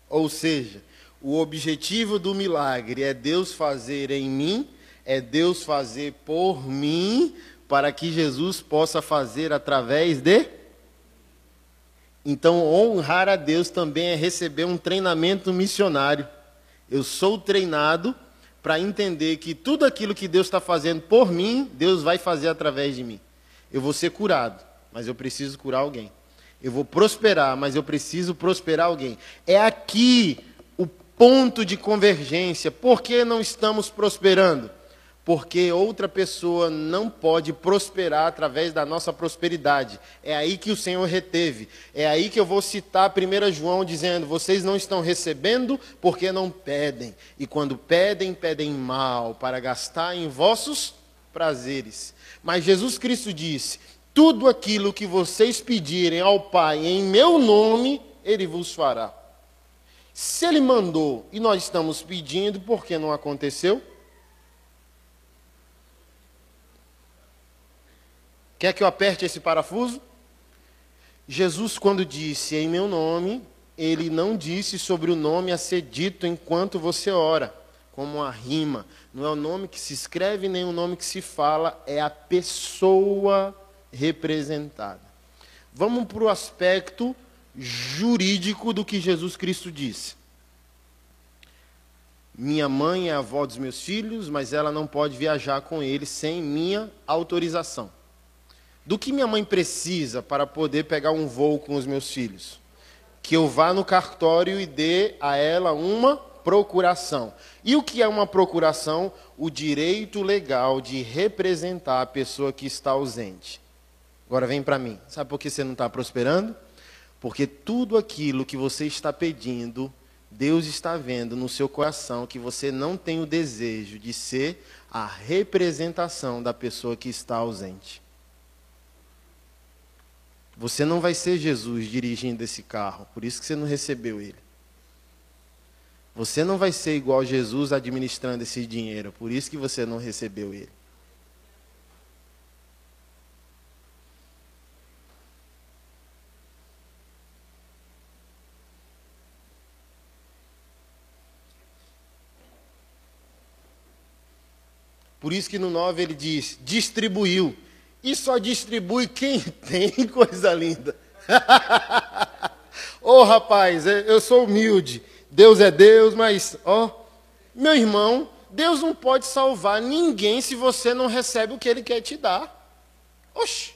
Ou seja, o objetivo do milagre é Deus fazer em mim, é Deus fazer por mim, para que Jesus possa fazer através de. Então, honrar a Deus também é receber um treinamento missionário. Eu sou treinado para entender que tudo aquilo que Deus está fazendo por mim, Deus vai fazer através de mim. Eu vou ser curado, mas eu preciso curar alguém. Eu vou prosperar, mas eu preciso prosperar alguém. É aqui o ponto de convergência. Por que não estamos prosperando? Porque outra pessoa não pode prosperar através da nossa prosperidade. É aí que o Senhor reteve. É aí que eu vou citar 1 João dizendo: Vocês não estão recebendo porque não pedem. E quando pedem, pedem mal, para gastar em vossos prazeres. Mas Jesus Cristo disse: Tudo aquilo que vocês pedirem ao Pai em meu nome, Ele vos fará. Se Ele mandou e nós estamos pedindo, por que não aconteceu? Quer que eu aperte esse parafuso? Jesus, quando disse em meu nome, ele não disse sobre o nome a ser dito enquanto você ora como uma rima. Não é o nome que se escreve nem o nome que se fala, é a pessoa representada. Vamos para o aspecto jurídico do que Jesus Cristo disse. Minha mãe é a avó dos meus filhos, mas ela não pode viajar com eles sem minha autorização. Do que minha mãe precisa para poder pegar um voo com os meus filhos? Que eu vá no cartório e dê a ela uma procuração. E o que é uma procuração? O direito legal de representar a pessoa que está ausente. Agora vem para mim. Sabe por que você não está prosperando? Porque tudo aquilo que você está pedindo, Deus está vendo no seu coração que você não tem o desejo de ser a representação da pessoa que está ausente. Você não vai ser Jesus dirigindo esse carro, por isso que você não recebeu ele. Você não vai ser igual Jesus administrando esse dinheiro, por isso que você não recebeu ele. Por isso que no 9 ele diz: distribuiu. E só distribui quem tem coisa linda. Ô oh, rapaz, eu sou humilde. Deus é Deus, mas, ó, meu irmão, Deus não pode salvar ninguém se você não recebe o que Ele quer te dar. Oxe,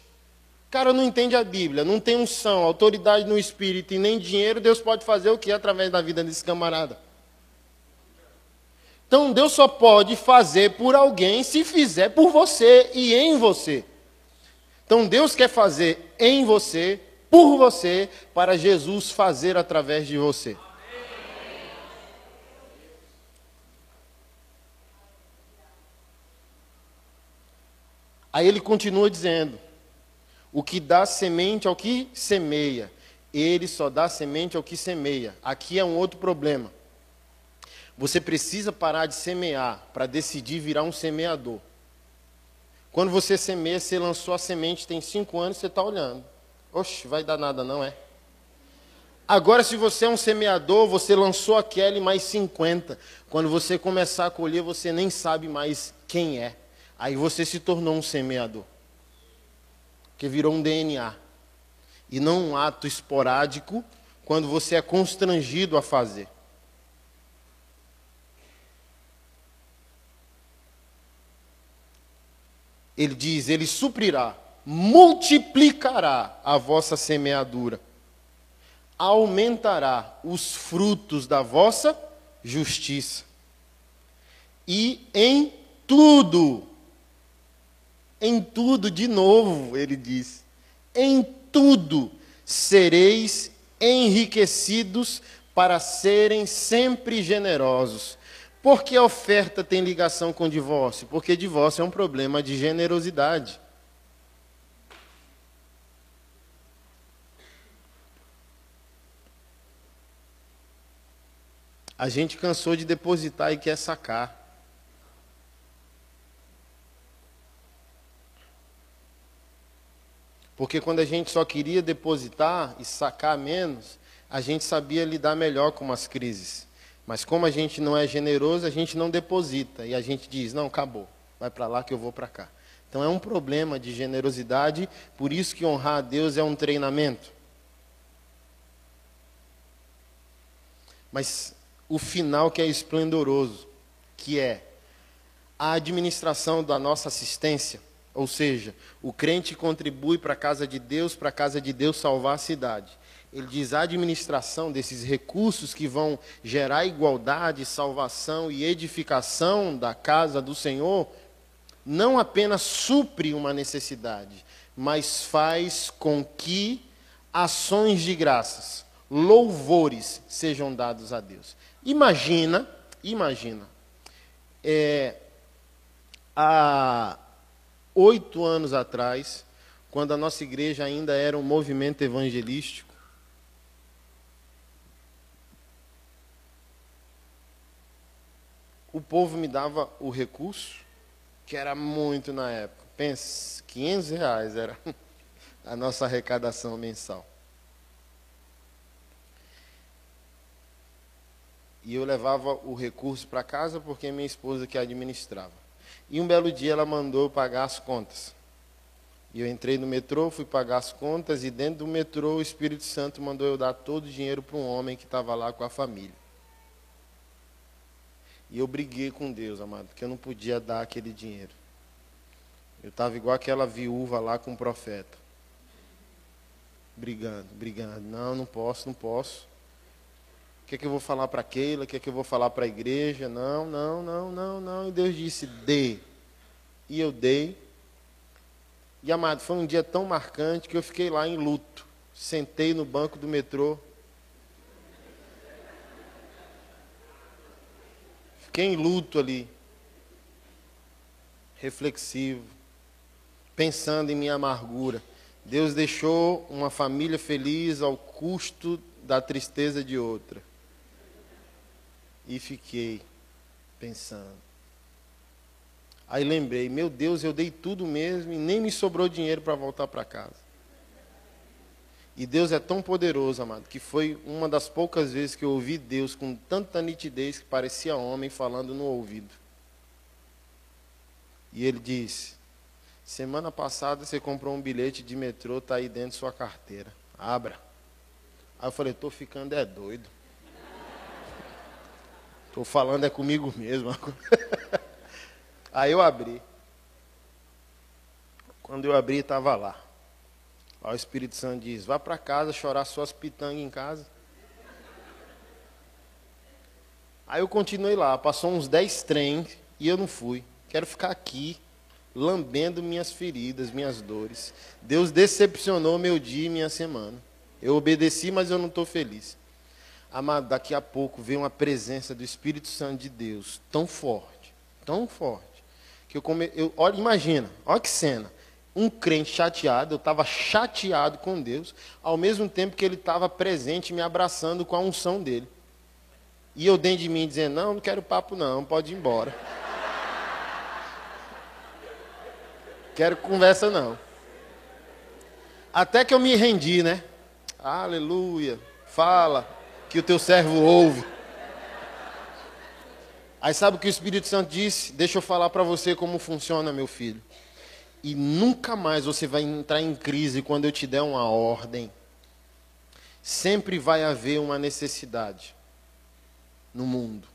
cara não entende a Bíblia, não tem unção, autoridade no Espírito e nem dinheiro, Deus pode fazer o que através da vida desse camarada? Então Deus só pode fazer por alguém se fizer por você e em você. Então Deus quer fazer em você, por você, para Jesus fazer através de você. Aí ele continua dizendo: o que dá semente ao que semeia, ele só dá semente ao que semeia. Aqui é um outro problema. Você precisa parar de semear para decidir virar um semeador. Quando você semeia, você lançou a semente, tem cinco anos, você está olhando. Oxe, vai dar nada, não é? Agora, se você é um semeador, você lançou aquele mais 50. Quando você começar a colher, você nem sabe mais quem é. Aí você se tornou um semeador. Que virou um DNA. E não um ato esporádico quando você é constrangido a fazer. Ele diz: Ele suprirá, multiplicará a vossa semeadura, aumentará os frutos da vossa justiça. E em tudo, em tudo, de novo, ele diz: em tudo sereis enriquecidos para serem sempre generosos por que a oferta tem ligação com divórcio? Porque divórcio é um problema de generosidade. A gente cansou de depositar e quer sacar. Porque quando a gente só queria depositar e sacar menos, a gente sabia lidar melhor com as crises. Mas como a gente não é generoso, a gente não deposita. E a gente diz: não, acabou, vai para lá que eu vou para cá. Então é um problema de generosidade, por isso que honrar a Deus é um treinamento. Mas o final que é esplendoroso, que é a administração da nossa assistência, ou seja, o crente contribui para a casa de Deus, para a casa de Deus salvar a cidade ele diz a administração desses recursos que vão gerar igualdade, salvação e edificação da casa do Senhor, não apenas supre uma necessidade, mas faz com que ações de graças, louvores sejam dados a Deus. Imagina, imagina, é, há oito anos atrás, quando a nossa igreja ainda era um movimento evangelístico, o povo me dava o recurso, que era muito na época. Pense, 500 reais era a nossa arrecadação mensal. E eu levava o recurso para casa porque minha esposa que administrava. E um belo dia ela mandou pagar as contas. E eu entrei no metrô, fui pagar as contas, e dentro do metrô o Espírito Santo mandou eu dar todo o dinheiro para um homem que estava lá com a família. E eu briguei com Deus, amado, porque eu não podia dar aquele dinheiro. Eu estava igual aquela viúva lá com o profeta. Brigando, brigando. Não, não posso, não posso. Que é que eu vou falar para Keila? O que é que eu vou falar para a igreja? Não, não, não, não, não. E Deus disse: dê. E eu dei. E amado, foi um dia tão marcante que eu fiquei lá em luto. Sentei no banco do metrô. Fiquei em luto ali. Reflexivo. Pensando em minha amargura. Deus deixou uma família feliz ao custo da tristeza de outra. E fiquei pensando. Aí lembrei, meu Deus, eu dei tudo mesmo e nem me sobrou dinheiro para voltar para casa. E Deus é tão poderoso, amado, que foi uma das poucas vezes que eu ouvi Deus com tanta nitidez que parecia homem falando no ouvido. E ele disse: Semana passada você comprou um bilhete de metrô, está aí dentro de sua carteira. Abra. Aí eu falei: Estou ficando é doido. Estou falando é comigo mesmo. aí eu abri. Quando eu abri, estava lá. Aí o Espírito Santo diz: Vá para casa chorar suas pitangas em casa. Aí eu continuei lá, passou uns 10 trens e eu não fui. Quero ficar aqui, lambendo minhas feridas, minhas dores. Deus decepcionou meu dia e minha semana. Eu obedeci, mas eu não estou feliz. Amado, daqui a pouco vem uma presença do Espírito Santo de Deus tão forte, tão forte, que eu, come... eu olha, imagina, olha que cena um crente chateado, eu estava chateado com Deus, ao mesmo tempo que ele estava presente me abraçando com a unção dele. E eu dentro de mim dizendo, não, não quero papo não, pode ir embora. quero conversa não. Até que eu me rendi, né? Aleluia. Fala, que o teu servo ouve. Aí sabe o que o Espírito Santo disse? Deixa eu falar para você como funciona, meu filho. E nunca mais você vai entrar em crise quando eu te der uma ordem. Sempre vai haver uma necessidade no mundo.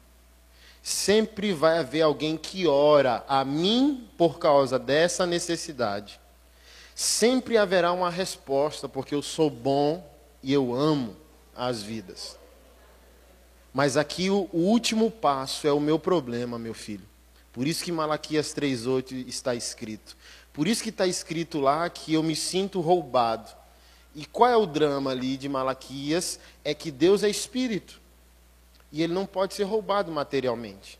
Sempre vai haver alguém que ora a mim por causa dessa necessidade. Sempre haverá uma resposta, porque eu sou bom e eu amo as vidas. Mas aqui o, o último passo é o meu problema, meu filho. Por isso que Malaquias 3,8 está escrito: por isso que está escrito lá que eu me sinto roubado. E qual é o drama ali de Malaquias? É que Deus é espírito. E ele não pode ser roubado materialmente.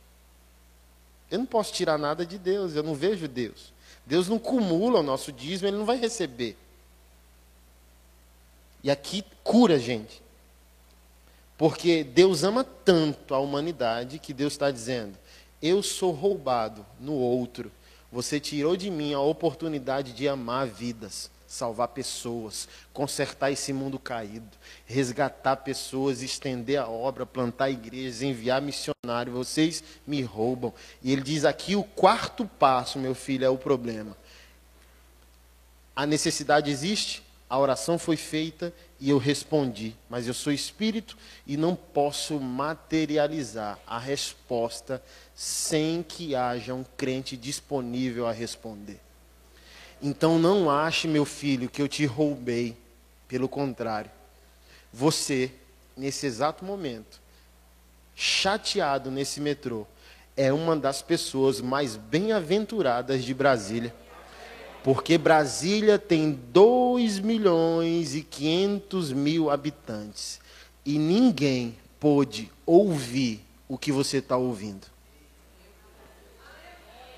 Eu não posso tirar nada de Deus, eu não vejo Deus. Deus não cumula o nosso dízimo, ele não vai receber. E aqui cura, gente. Porque Deus ama tanto a humanidade que Deus está dizendo: eu sou roubado no outro você tirou de mim a oportunidade de amar vidas, salvar pessoas, consertar esse mundo caído, resgatar pessoas, estender a obra, plantar igrejas, enviar missionários. Vocês me roubam. E ele diz aqui: o quarto passo, meu filho, é o problema. A necessidade existe, a oração foi feita e eu respondi, mas eu sou espírito e não posso materializar a resposta sem que haja um crente disponível a responder. Então não ache, meu filho, que eu te roubei. Pelo contrário, você, nesse exato momento, chateado nesse metrô, é uma das pessoas mais bem-aventuradas de Brasília. Porque Brasília tem 2 milhões e 500 mil habitantes. E ninguém pôde ouvir o que você está ouvindo.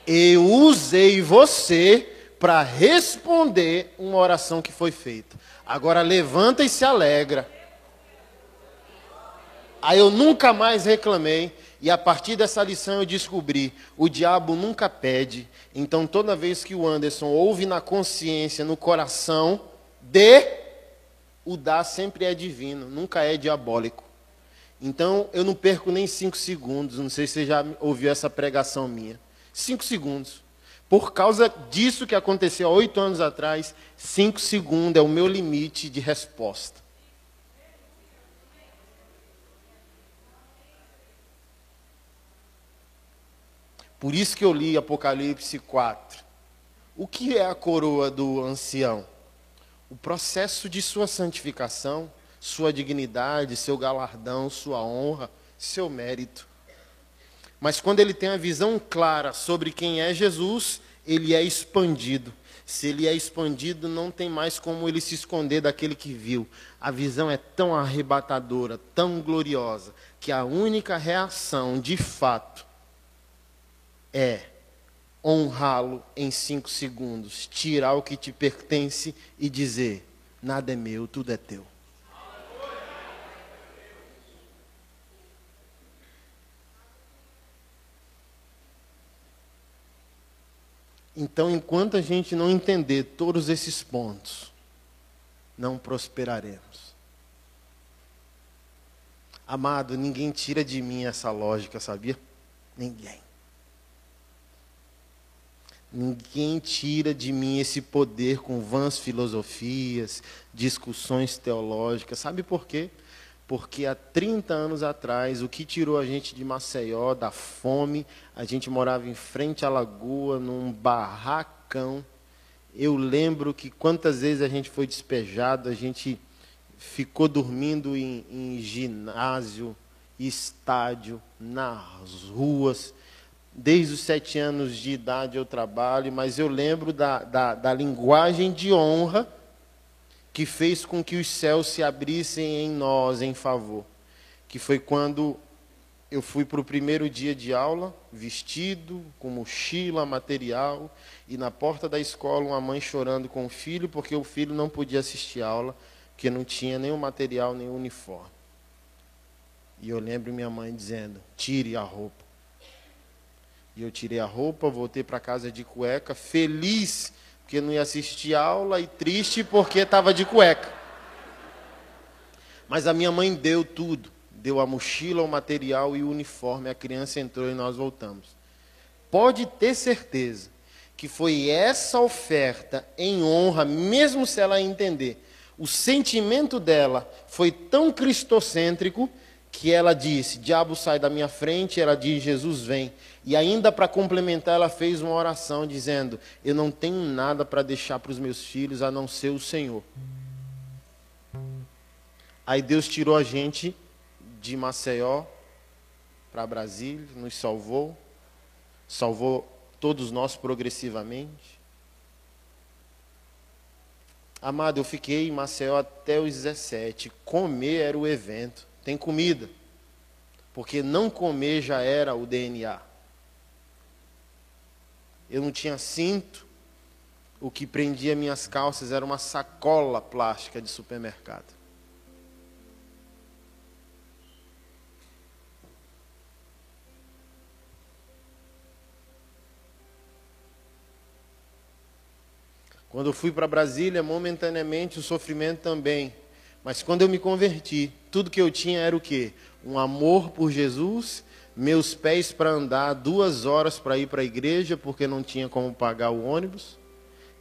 Eu usei você para responder uma oração que foi feita. Agora levanta e se alegra. Aí eu nunca mais reclamei. E a partir dessa lição eu descobri: o diabo nunca pede. Então toda vez que o Anderson ouve na consciência, no coração, de, o dar sempre é divino, nunca é diabólico. Então eu não perco nem cinco segundos. Não sei se você já ouviu essa pregação minha. Cinco segundos. Por causa disso que aconteceu há oito anos atrás, cinco segundos é o meu limite de resposta. Por isso que eu li Apocalipse 4. O que é a coroa do ancião? O processo de sua santificação, sua dignidade, seu galardão, sua honra, seu mérito. Mas quando ele tem a visão clara sobre quem é Jesus, ele é expandido. Se ele é expandido, não tem mais como ele se esconder daquele que viu. A visão é tão arrebatadora, tão gloriosa, que a única reação, de fato, é honrá-lo em cinco segundos, tirar o que te pertence e dizer: nada é meu, tudo é teu. Então, enquanto a gente não entender todos esses pontos, não prosperaremos. Amado, ninguém tira de mim essa lógica, sabia? Ninguém. Ninguém tira de mim esse poder com vãs filosofias, discussões teológicas. Sabe por quê? porque há 30 anos atrás, o que tirou a gente de Maceió, da fome, a gente morava em frente à lagoa, num barracão. Eu lembro que quantas vezes a gente foi despejado, a gente ficou dormindo em, em ginásio, estádio, nas ruas. Desde os sete anos de idade eu trabalho, mas eu lembro da, da, da linguagem de honra que fez com que os céus se abrissem em nós em favor. Que foi quando eu fui para o primeiro dia de aula, vestido, com mochila, material, e na porta da escola uma mãe chorando com o filho, porque o filho não podia assistir a aula, porque não tinha nem o material, nem o uniforme. E eu lembro minha mãe dizendo: tire a roupa. E eu tirei a roupa, voltei para casa de cueca, feliz porque não ia assistir aula e triste porque estava de cueca. Mas a minha mãe deu tudo. Deu a mochila, o material e o uniforme. A criança entrou e nós voltamos. Pode ter certeza que foi essa oferta em honra, mesmo se ela entender. O sentimento dela foi tão cristocêntrico que ela disse: Diabo sai da minha frente. Ela diz: Jesus vem. E ainda para complementar, ela fez uma oração dizendo: Eu não tenho nada para deixar para os meus filhos a não ser o Senhor. Aí Deus tirou a gente de Maceió para Brasília, nos salvou, salvou todos nós progressivamente. Amado, eu fiquei em Maceió até os 17. Comer era o evento. Tem comida. Porque não comer já era o DNA eu não tinha cinto, o que prendia minhas calças era uma sacola plástica de supermercado. Quando eu fui para Brasília, momentaneamente o sofrimento também. Mas quando eu me converti, tudo que eu tinha era o quê? Um amor por Jesus meus pés para andar duas horas para ir para a igreja, porque não tinha como pagar o ônibus,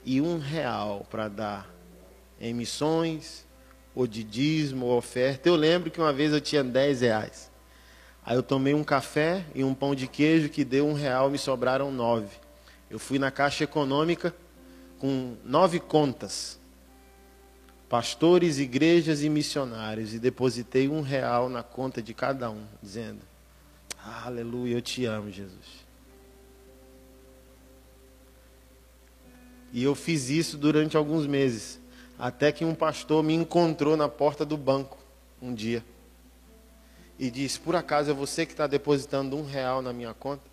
e um real para dar em missões, ou de dízimo, ou oferta. Eu lembro que uma vez eu tinha dez reais. Aí eu tomei um café e um pão de queijo que deu um real, me sobraram nove. Eu fui na Caixa Econômica com nove contas. Pastores, igrejas e missionários. E depositei um real na conta de cada um, dizendo, Aleluia, eu te amo, Jesus. E eu fiz isso durante alguns meses, até que um pastor me encontrou na porta do banco um dia e disse: Por acaso é você que está depositando um real na minha conta?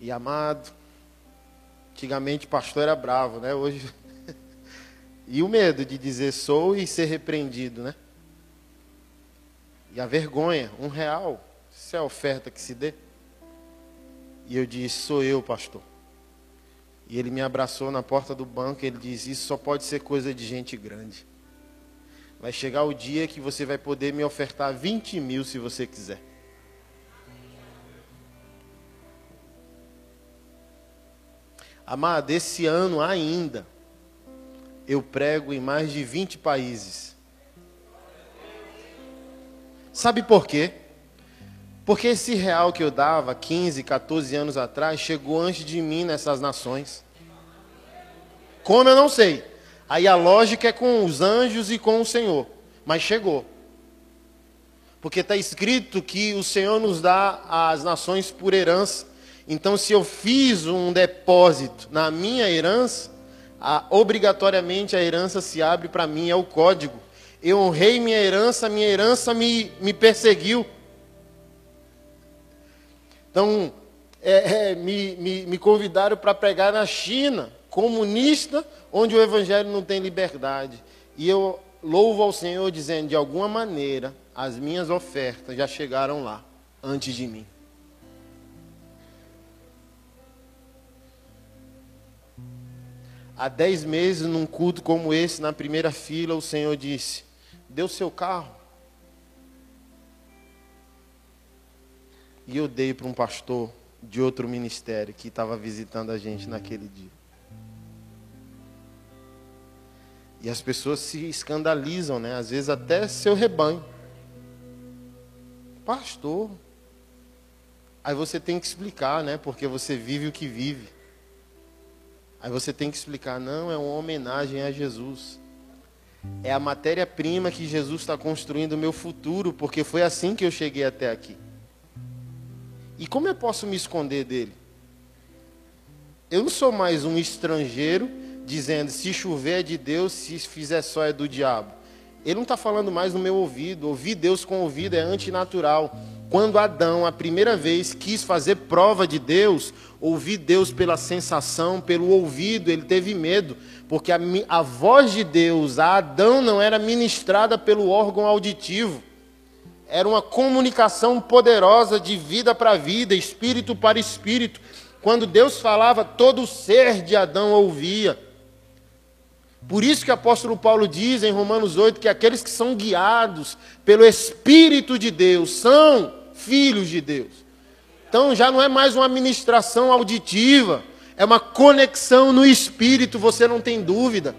E amado, antigamente pastor era bravo, né? Hoje. e o medo de dizer sou e ser repreendido, né? E a vergonha, um real. Isso é a oferta que se dê? E eu disse: Sou eu, pastor. E ele me abraçou na porta do banco e ele disse: Isso só pode ser coisa de gente grande. Vai chegar o dia que você vai poder me ofertar 20 mil se você quiser. Amado, esse ano ainda, eu prego em mais de 20 países. Sabe por quê? Porque esse real que eu dava 15, 14 anos atrás chegou antes de mim nessas nações. Como eu não sei. Aí a lógica é com os anjos e com o Senhor. mas chegou. Porque está escrito que o Senhor nos dá as nações por herança. Então, se eu fiz um depósito na minha herança, a, obrigatoriamente a herança se abre para mim, é o código. Eu honrei minha herança, minha herança me, me perseguiu. Então, é, é, me, me, me convidaram para pregar na China, comunista, onde o evangelho não tem liberdade. E eu louvo ao Senhor dizendo, de alguma maneira, as minhas ofertas já chegaram lá, antes de mim. Há dez meses, num culto como esse, na primeira fila, o Senhor disse: Deu seu carro. E eu dei para um pastor de outro ministério que estava visitando a gente naquele dia. E as pessoas se escandalizam, né? Às vezes até seu rebanho. Pastor. Aí você tem que explicar, né? Porque você vive o que vive. Aí você tem que explicar, não, é uma homenagem a Jesus. É a matéria-prima que Jesus está construindo o meu futuro, porque foi assim que eu cheguei até aqui. E como eu posso me esconder dele? Eu não sou mais um estrangeiro dizendo se chover é de Deus, se fizer só é do diabo. Ele não está falando mais no meu ouvido. Ouvir Deus com o ouvido é antinatural. Quando Adão, a primeira vez, quis fazer prova de Deus, ouvir Deus pela sensação, pelo ouvido, ele teve medo, porque a, a voz de Deus a Adão não era ministrada pelo órgão auditivo. Era uma comunicação poderosa de vida para vida, espírito para espírito. Quando Deus falava, todo o ser de Adão ouvia. Por isso que o apóstolo Paulo diz em Romanos 8 que aqueles que são guiados pelo Espírito de Deus são filhos de Deus. Então já não é mais uma administração auditiva, é uma conexão no Espírito, você não tem dúvida.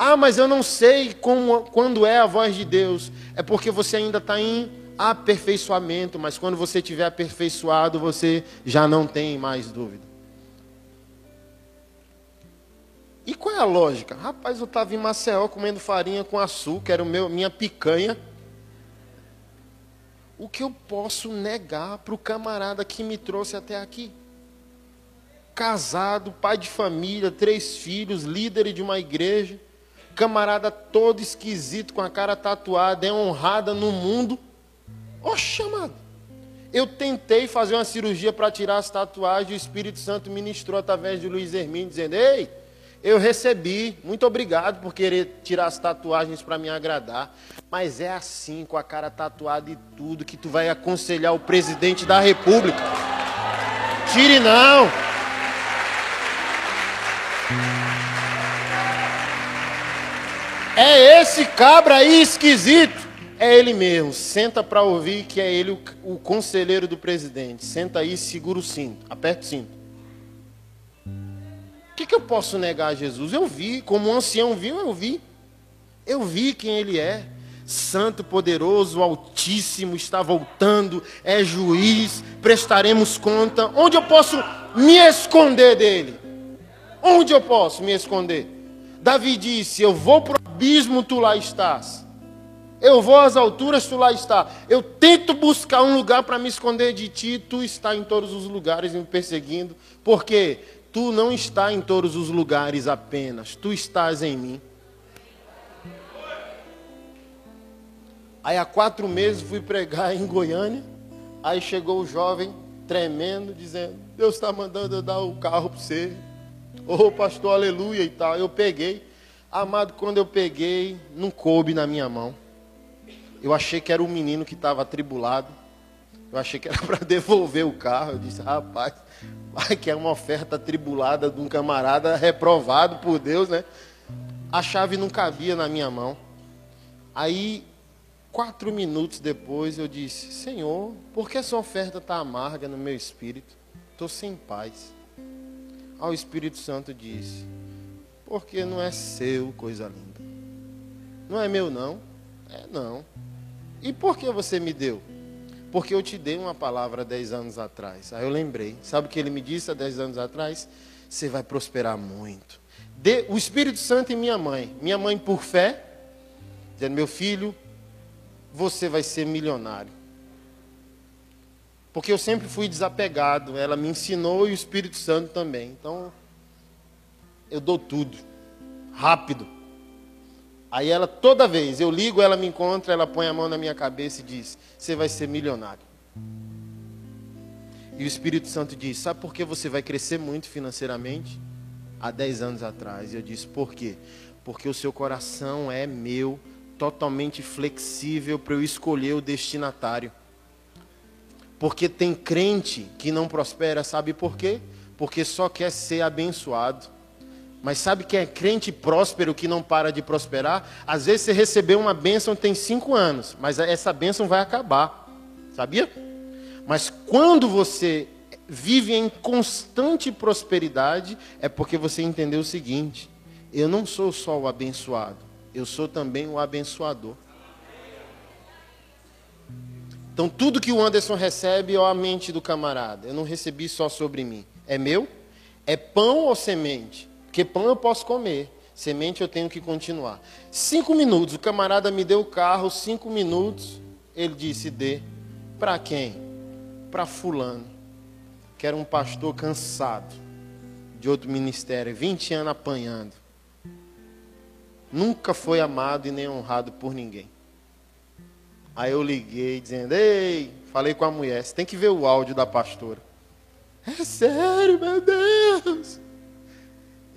Ah, mas eu não sei como, quando é a voz de Deus. É porque você ainda está em aperfeiçoamento, mas quando você estiver aperfeiçoado, você já não tem mais dúvida. E qual é a lógica? Rapaz, eu estava em Maceió comendo farinha com açúcar, era o meu, minha picanha. O que eu posso negar para o camarada que me trouxe até aqui? Casado, pai de família, três filhos, líder de uma igreja, camarada todo esquisito, com a cara tatuada, é honrada no mundo. Oxe, amado. Eu tentei fazer uma cirurgia para tirar as tatuagens, o Espírito Santo ministrou através de Luiz Hermínio, dizendo: Ei, eu recebi, muito obrigado por querer tirar as tatuagens para me agradar. Mas é assim, com a cara tatuada e tudo, que tu vai aconselhar o presidente da república. Tire não! É esse cabra aí esquisito. É ele mesmo. Senta para ouvir que é ele o, o conselheiro do presidente. Senta aí, segura o cinto. Aperta o cinto que, que eu posso negar a Jesus? Eu vi, como o ancião viu, eu vi. Eu vi quem ele é. Santo, poderoso, altíssimo, está voltando, é juiz, prestaremos conta. Onde eu posso me esconder dele? Onde eu posso me esconder? Davi disse: Eu vou para o abismo, tu lá estás. Eu vou às alturas, tu lá está. Eu tento buscar um lugar para me esconder de ti, tu está em todos os lugares me perseguindo. Por quê? Tu não está em todos os lugares apenas, tu estás em mim. Aí há quatro meses fui pregar em Goiânia. Aí chegou o jovem tremendo, dizendo: Deus está mandando eu dar o carro para você. Ô oh, pastor, aleluia e tal. Eu peguei. Amado, quando eu peguei, não coube na minha mão. Eu achei que era o menino que estava atribulado. Eu achei que era para devolver o carro. Eu disse, rapaz, vai que é uma oferta tribulada de um camarada reprovado por Deus, né? A chave não cabia na minha mão. Aí, quatro minutos depois, eu disse: Senhor, por que essa oferta está amarga no meu espírito? Estou sem paz. Aí o Espírito Santo disse: Porque não é seu, coisa linda. Não é meu, não? É, não. E por que você me deu? Porque eu te dei uma palavra dez anos atrás. Aí eu lembrei. Sabe o que ele me disse há dez anos atrás? Você vai prosperar muito. De, o Espírito Santo e minha mãe. Minha mãe por fé, dizendo, meu filho, você vai ser milionário. Porque eu sempre fui desapegado, ela me ensinou e o Espírito Santo também. Então, eu dou tudo, rápido. Aí ela, toda vez, eu ligo, ela me encontra, ela põe a mão na minha cabeça e diz: Você vai ser milionário. E o Espírito Santo diz: Sabe por que você vai crescer muito financeiramente? Há 10 anos atrás. E eu disse: Por quê? Porque o seu coração é meu, totalmente flexível para eu escolher o destinatário. Porque tem crente que não prospera, sabe por quê? Porque só quer ser abençoado. Mas sabe quem é crente próspero que não para de prosperar? Às vezes você recebeu uma bênção tem cinco anos, mas essa bênção vai acabar. Sabia? Mas quando você vive em constante prosperidade, é porque você entendeu o seguinte: eu não sou só o abençoado, eu sou também o abençoador. Então, tudo que o Anderson recebe é a mente do camarada. Eu não recebi só sobre mim. É meu? É pão ou semente? Porque pão eu posso comer. Semente eu tenho que continuar. Cinco minutos. O camarada me deu o carro, cinco minutos. Ele disse: dê. Para quem? Para Fulano. Que era um pastor cansado de outro ministério. 20 anos apanhando. Nunca foi amado e nem honrado por ninguém. Aí eu liguei dizendo, ei, falei com a mulher, você tem que ver o áudio da pastora. É sério, meu Deus.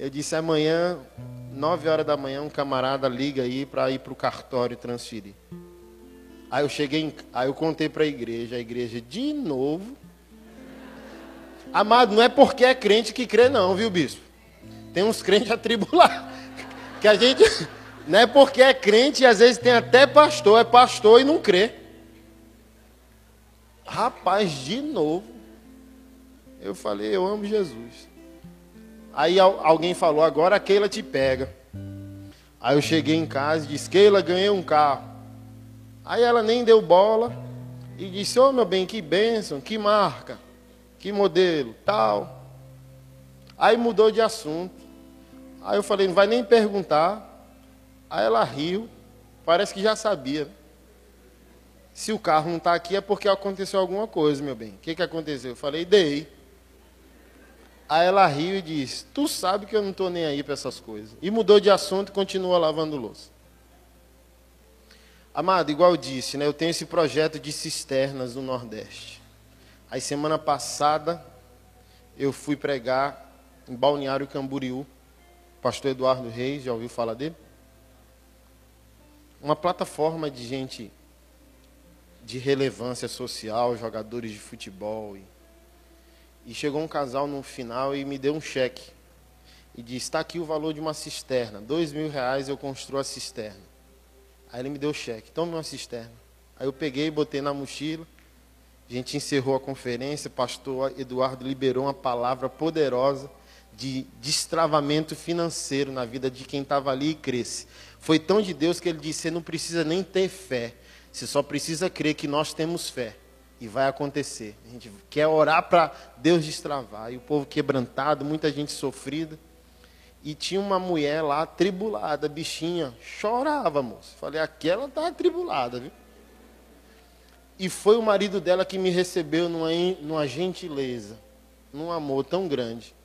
Eu disse, amanhã, nove horas da manhã, um camarada liga aí para ir para o cartório transferir. Aí eu cheguei, em, aí eu contei para a igreja, a igreja de novo. Amado, não é porque é crente que crê não, viu, bispo? Tem uns crentes atribulados. Que a gente, não é porque é crente e às vezes tem até pastor, é pastor e não crê. Rapaz, de novo. Eu falei, eu amo Jesus. Aí alguém falou, agora a Keila te pega. Aí eu cheguei em casa e disse, Keila, ganhei um carro. Aí ela nem deu bola e disse, ô oh, meu bem, que bênção, que marca, que modelo, tal. Aí mudou de assunto. Aí eu falei, não vai nem perguntar. Aí ela riu, parece que já sabia. Se o carro não está aqui é porque aconteceu alguma coisa, meu bem. O que, que aconteceu? Eu falei, dei. Aí ela riu e disse: Tu sabe que eu não estou nem aí para essas coisas. E mudou de assunto e continua lavando louça. Amado, igual eu disse, né, eu tenho esse projeto de cisternas no Nordeste. Aí semana passada eu fui pregar em Balneário Camboriú. Pastor Eduardo Reis, já ouviu falar dele? uma plataforma de gente de relevância social, jogadores de futebol. E, e chegou um casal no final e me deu um cheque. E disse, está aqui o valor de uma cisterna. Dois mil reais eu construo a cisterna. Aí ele me deu o cheque, tome uma cisterna. Aí eu peguei e botei na mochila. A gente encerrou a conferência, pastor Eduardo liberou uma palavra poderosa de destravamento financeiro na vida de quem estava ali e cresce. Foi tão de Deus que ele disse: você não precisa nem ter fé, você só precisa crer que nós temos fé. E vai acontecer. A gente quer orar para Deus destravar. E o povo quebrantado, muita gente sofrida. E tinha uma mulher lá, tribulada, bichinha, chorava, moço. Falei, aquela está atribulada, viu? E foi o marido dela que me recebeu numa, numa gentileza, num amor tão grande,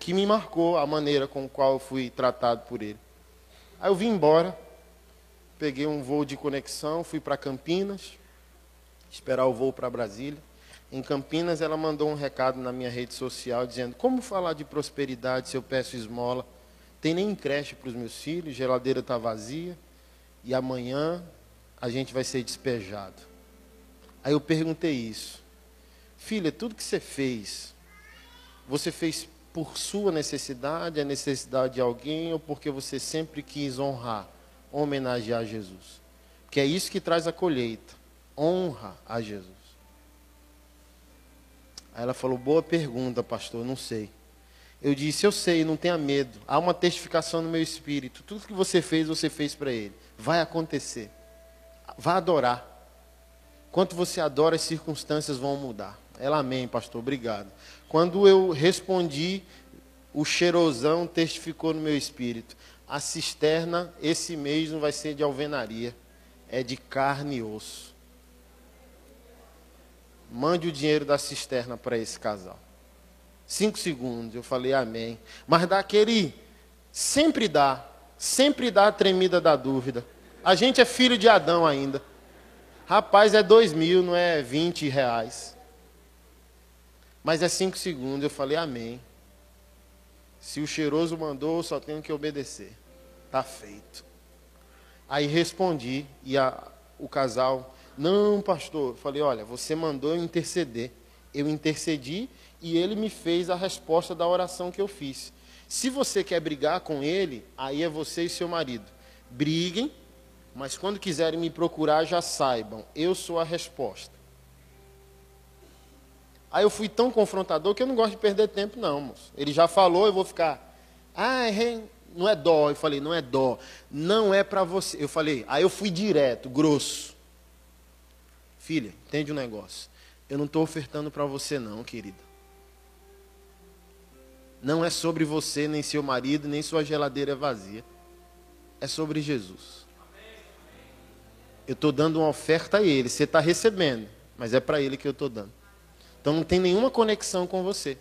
que me marcou a maneira com qual eu fui tratado por ele. Aí eu vim embora, peguei um voo de conexão, fui para Campinas, esperar o voo para Brasília. Em Campinas, ela mandou um recado na minha rede social dizendo: Como falar de prosperidade se eu peço esmola? Tem nem creche para os meus filhos, geladeira está vazia e amanhã a gente vai ser despejado. Aí eu perguntei isso: Filha, tudo que você fez, você fez por sua necessidade, a necessidade de alguém, ou porque você sempre quis honrar, homenagear Jesus. Que é isso que traz a colheita. Honra a Jesus. Aí ela falou: Boa pergunta, pastor, não sei. Eu disse: Eu sei, não tenha medo. Há uma testificação no meu espírito. Tudo que você fez, você fez para Ele. Vai acontecer. Vá adorar. Quanto você adora, as circunstâncias vão mudar. Ela, amém, pastor, obrigado. Quando eu respondi, o cheirosão testificou no meu espírito. A cisterna, esse mês, não vai ser de alvenaria. é de carne e osso. Mande o dinheiro da cisterna para esse casal. Cinco segundos, eu falei amém. Mas dá aquele. Sempre dá. Sempre dá a tremida da dúvida. A gente é filho de Adão ainda. Rapaz, é dois mil, não é vinte reais. Mas é cinco segundos, eu falei amém. Se o cheiroso mandou, só tenho que obedecer. Está feito. Aí respondi, e a, o casal, não, pastor. Eu falei, olha, você mandou eu interceder. Eu intercedi e ele me fez a resposta da oração que eu fiz. Se você quer brigar com ele, aí é você e seu marido. Briguem, mas quando quiserem me procurar, já saibam, eu sou a resposta. Aí eu fui tão confrontador que eu não gosto de perder tempo, não, moço. Ele já falou, eu vou ficar. Ah, não é dó. Eu falei, não é dó. Não é para você. Eu falei, aí eu fui direto, grosso. Filha, entende um negócio. Eu não estou ofertando para você, não, querida. Não é sobre você, nem seu marido, nem sua geladeira vazia. É sobre Jesus. Eu estou dando uma oferta a ele. Você está recebendo, mas é para ele que eu estou dando. Então não tem nenhuma conexão com você.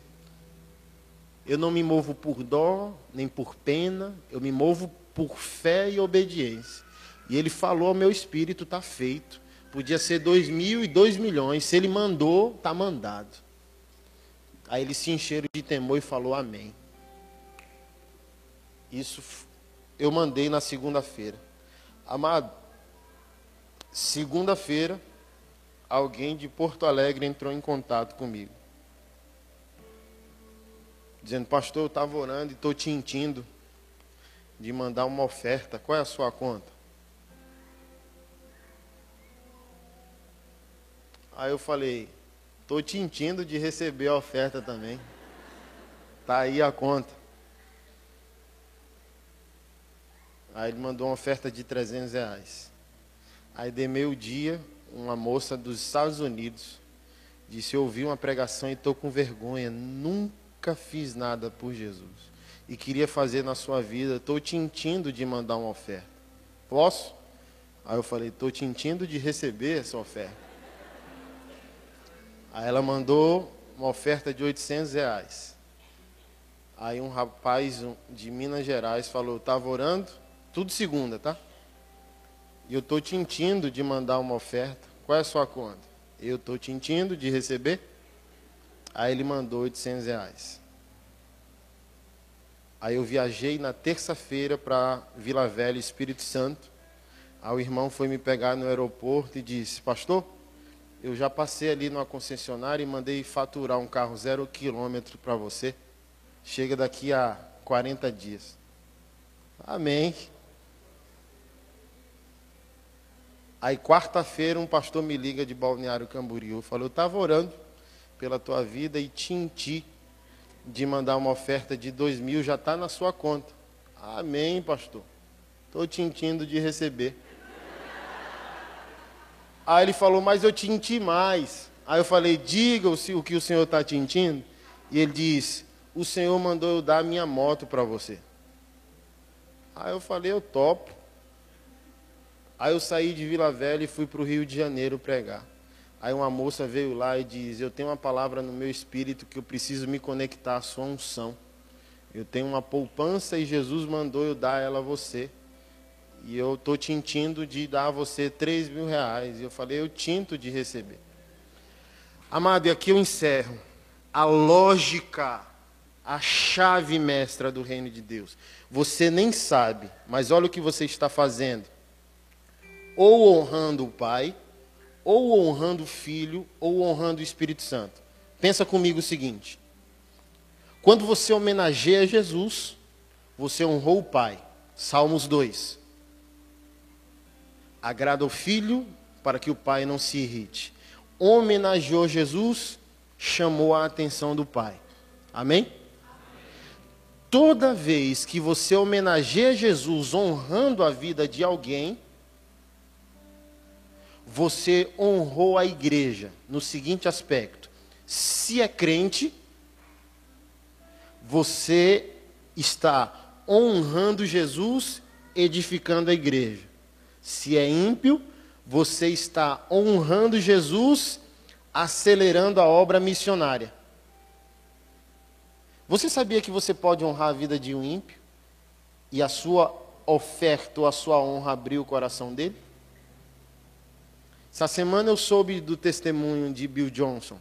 Eu não me movo por dó, nem por pena, eu me movo por fé e obediência. E ele falou ao meu espírito, está feito. Podia ser dois mil e dois milhões. Se ele mandou, está mandado. Aí eles se encheram de temor e falou amém. Isso eu mandei na segunda-feira. Amado, segunda-feira, alguém de Porto Alegre entrou em contato comigo. Dizendo, pastor, eu estava orando e estou tintindo de mandar uma oferta. Qual é a sua conta? Aí eu falei, estou tintindo de receber a oferta também. Tá aí a conta. Aí ele mandou uma oferta de 300 reais. Aí de meio dia, uma moça dos Estados Unidos disse: Eu ouvi uma pregação e estou com vergonha, nunca fiz nada por Jesus e queria fazer na sua vida, estou tintindo de mandar uma oferta. Posso? Aí eu falei: Estou tintindo de receber essa oferta. Aí ela mandou uma oferta de 800 reais. Aí um rapaz de Minas Gerais falou: Estava orando, tudo segunda, tá? E eu estou tintindo de mandar uma oferta. Qual é a sua conta? Eu estou tintindo de receber. Aí ele mandou 800 reais. Aí eu viajei na terça-feira para Vila Velha, Espírito Santo. Aí o irmão foi me pegar no aeroporto e disse: Pastor, eu já passei ali numa concessionária e mandei faturar um carro zero quilômetro para você. Chega daqui a 40 dias. Amém. Aí quarta-feira um pastor me liga de Balneário Camboriú, falou, eu estava orando pela tua vida e tinti de mandar uma oferta de dois mil, já está na sua conta. Amém, pastor. Estou tintindo de receber. Aí ele falou, mas eu tinti mais. Aí eu falei, diga o que o senhor está tintindo. E ele disse, o senhor mandou eu dar a minha moto para você. Aí eu falei, eu topo. Aí eu saí de Vila Velha e fui para o Rio de Janeiro pregar. Aí uma moça veio lá e diz: Eu tenho uma palavra no meu espírito que eu preciso me conectar à sua unção. Eu tenho uma poupança e Jesus mandou eu dar ela a você. E eu estou tintindo de dar a você 3 mil reais. E eu falei: Eu tinto de receber. Amado, e aqui eu encerro. A lógica, a chave mestra do reino de Deus. Você nem sabe, mas olha o que você está fazendo ou honrando o Pai, ou honrando o Filho, ou honrando o Espírito Santo. Pensa comigo o seguinte: quando você homenageia Jesus, você honrou o Pai. Salmos 2. Agrada o Filho para que o Pai não se irrite. Homenageou Jesus, chamou a atenção do Pai. Amém? Toda vez que você homenageia Jesus honrando a vida de alguém, você honrou a igreja no seguinte aspecto: se é crente, você está honrando Jesus, edificando a igreja. Se é ímpio, você está honrando Jesus, acelerando a obra missionária. Você sabia que você pode honrar a vida de um ímpio e a sua oferta ou a sua honra abriu o coração dele? Essa semana eu soube do testemunho de Bill Johnson,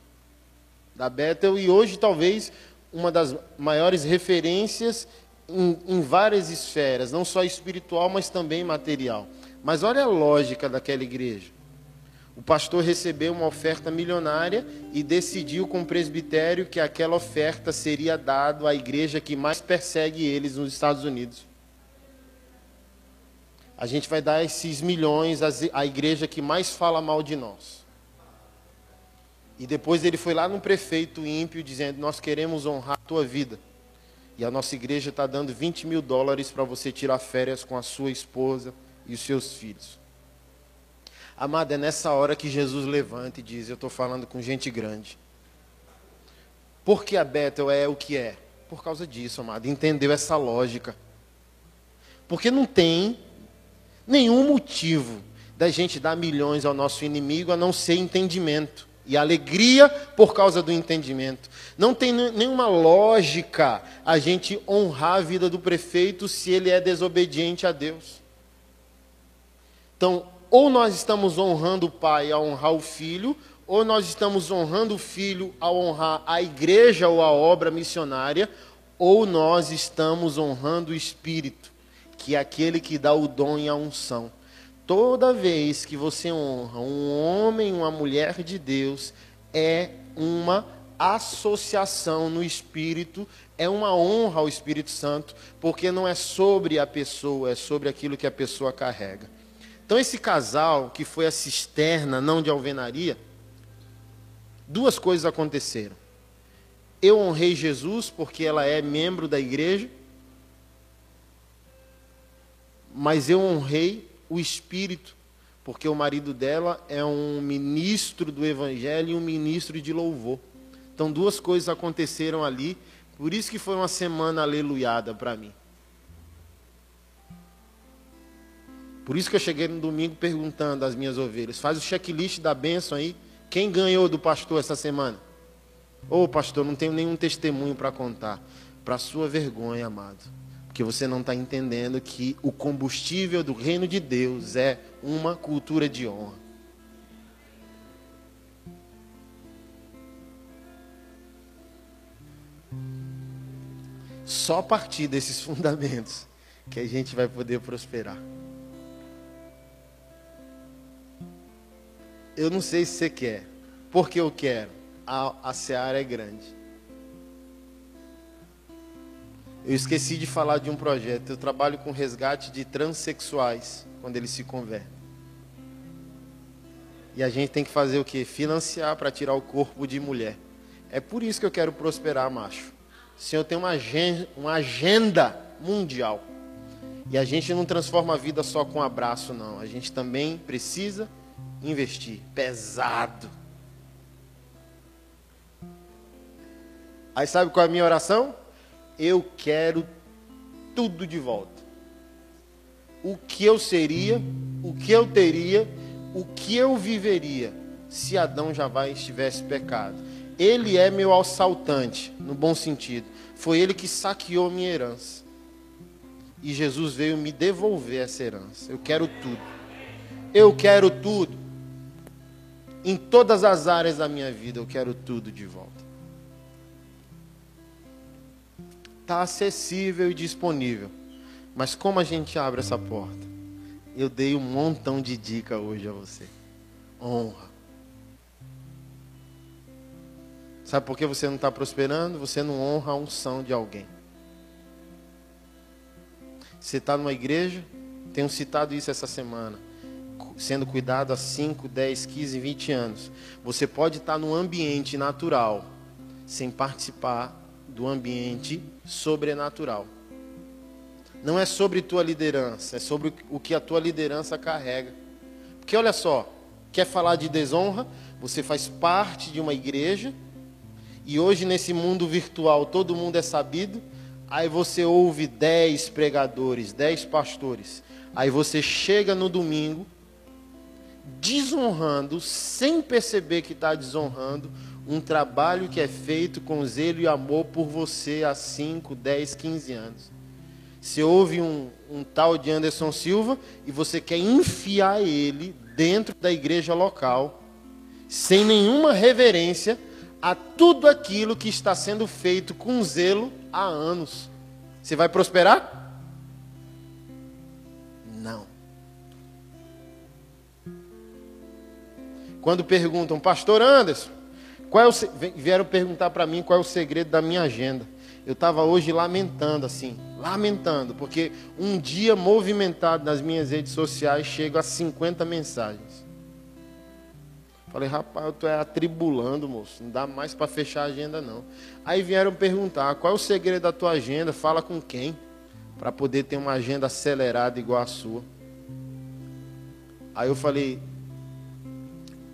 da Bethel, e hoje talvez uma das maiores referências em, em várias esferas, não só espiritual, mas também material. Mas olha a lógica daquela igreja. O pastor recebeu uma oferta milionária e decidiu com o presbitério que aquela oferta seria dada à igreja que mais persegue eles nos Estados Unidos. A gente vai dar esses milhões à igreja que mais fala mal de nós. E depois ele foi lá no prefeito ímpio dizendo: Nós queremos honrar a tua vida. E a nossa igreja está dando 20 mil dólares para você tirar férias com a sua esposa e os seus filhos. Amada, é nessa hora que Jesus levanta e diz: Eu estou falando com gente grande. Por que a Bethel é o que é? Por causa disso, amada. Entendeu essa lógica. Porque não tem nenhum motivo da gente dar milhões ao nosso inimigo a não ser entendimento e alegria por causa do entendimento. Não tem nenhuma lógica a gente honrar a vida do prefeito se ele é desobediente a Deus. Então, ou nós estamos honrando o pai a honrar o filho, ou nós estamos honrando o filho a honrar a igreja ou a obra missionária, ou nós estamos honrando o espírito, que é aquele que dá o dom e a unção. Toda vez que você honra um homem, uma mulher de Deus, é uma associação no espírito, é uma honra ao Espírito Santo, porque não é sobre a pessoa, é sobre aquilo que a pessoa carrega. Então, esse casal, que foi a cisterna, não de alvenaria, duas coisas aconteceram. Eu honrei Jesus porque ela é membro da igreja, mas eu honrei o espírito, porque o marido dela é um ministro do evangelho e um ministro de louvor. Então, duas coisas aconteceram ali, por isso que foi uma semana aleluiada para mim. Por isso que eu cheguei no domingo perguntando às minhas ovelhas: faz o checklist da bênção aí. Quem ganhou do pastor essa semana? Ô oh, pastor, não tenho nenhum testemunho para contar. Para sua vergonha, amado. Porque você não está entendendo que o combustível do reino de Deus é uma cultura de honra. Só a partir desses fundamentos que a gente vai poder prosperar. Eu não sei se você quer. Porque eu quero. A, a seara é grande. Eu esqueci de falar de um projeto. Eu trabalho com resgate de transexuais quando eles se convertem. E a gente tem que fazer o que? Financiar para tirar o corpo de mulher. É por isso que eu quero prosperar, macho. O Senhor tem uma agenda, uma agenda mundial. E a gente não transforma a vida só com abraço, não. A gente também precisa investir. Pesado. Aí sabe qual é a minha oração? Eu quero tudo de volta. O que eu seria, o que eu teria, o que eu viveria se Adão já vai estivesse pecado. Ele é meu assaltante, no bom sentido. Foi ele que saqueou minha herança. E Jesus veio me devolver essa herança. Eu quero tudo. Eu quero tudo. Em todas as áreas da minha vida, eu quero tudo de volta. Está acessível e disponível. Mas como a gente abre essa porta? Eu dei um montão de dica hoje a você. Honra. Sabe por que você não está prosperando? Você não honra a unção de alguém. Você está numa igreja, tenho citado isso essa semana sendo cuidado há 5, 10, 15, 20 anos. Você pode estar no ambiente natural sem participar do ambiente sobrenatural. Não é sobre tua liderança, é sobre o que a tua liderança carrega. Porque olha só, quer falar de desonra? Você faz parte de uma igreja e hoje nesse mundo virtual todo mundo é sabido. Aí você ouve dez pregadores, dez pastores. Aí você chega no domingo desonrando, sem perceber que está desonrando, um trabalho que é feito com zelo e amor por você há 5, 10, 15 anos. Você ouve um, um tal de Anderson Silva e você quer enfiar ele dentro da igreja local, sem nenhuma reverência a tudo aquilo que está sendo feito com zelo há anos. Você vai prosperar? Não. Quando perguntam, Pastor Anderson, qual é o, vieram perguntar para mim qual é o segredo da minha agenda. Eu estava hoje lamentando, assim, lamentando, porque um dia movimentado nas minhas redes sociais chego a 50 mensagens. Falei, rapaz, eu estou atribulando, moço. Não dá mais para fechar a agenda, não. Aí vieram perguntar: qual é o segredo da tua agenda? Fala com quem? Para poder ter uma agenda acelerada igual a sua. Aí eu falei: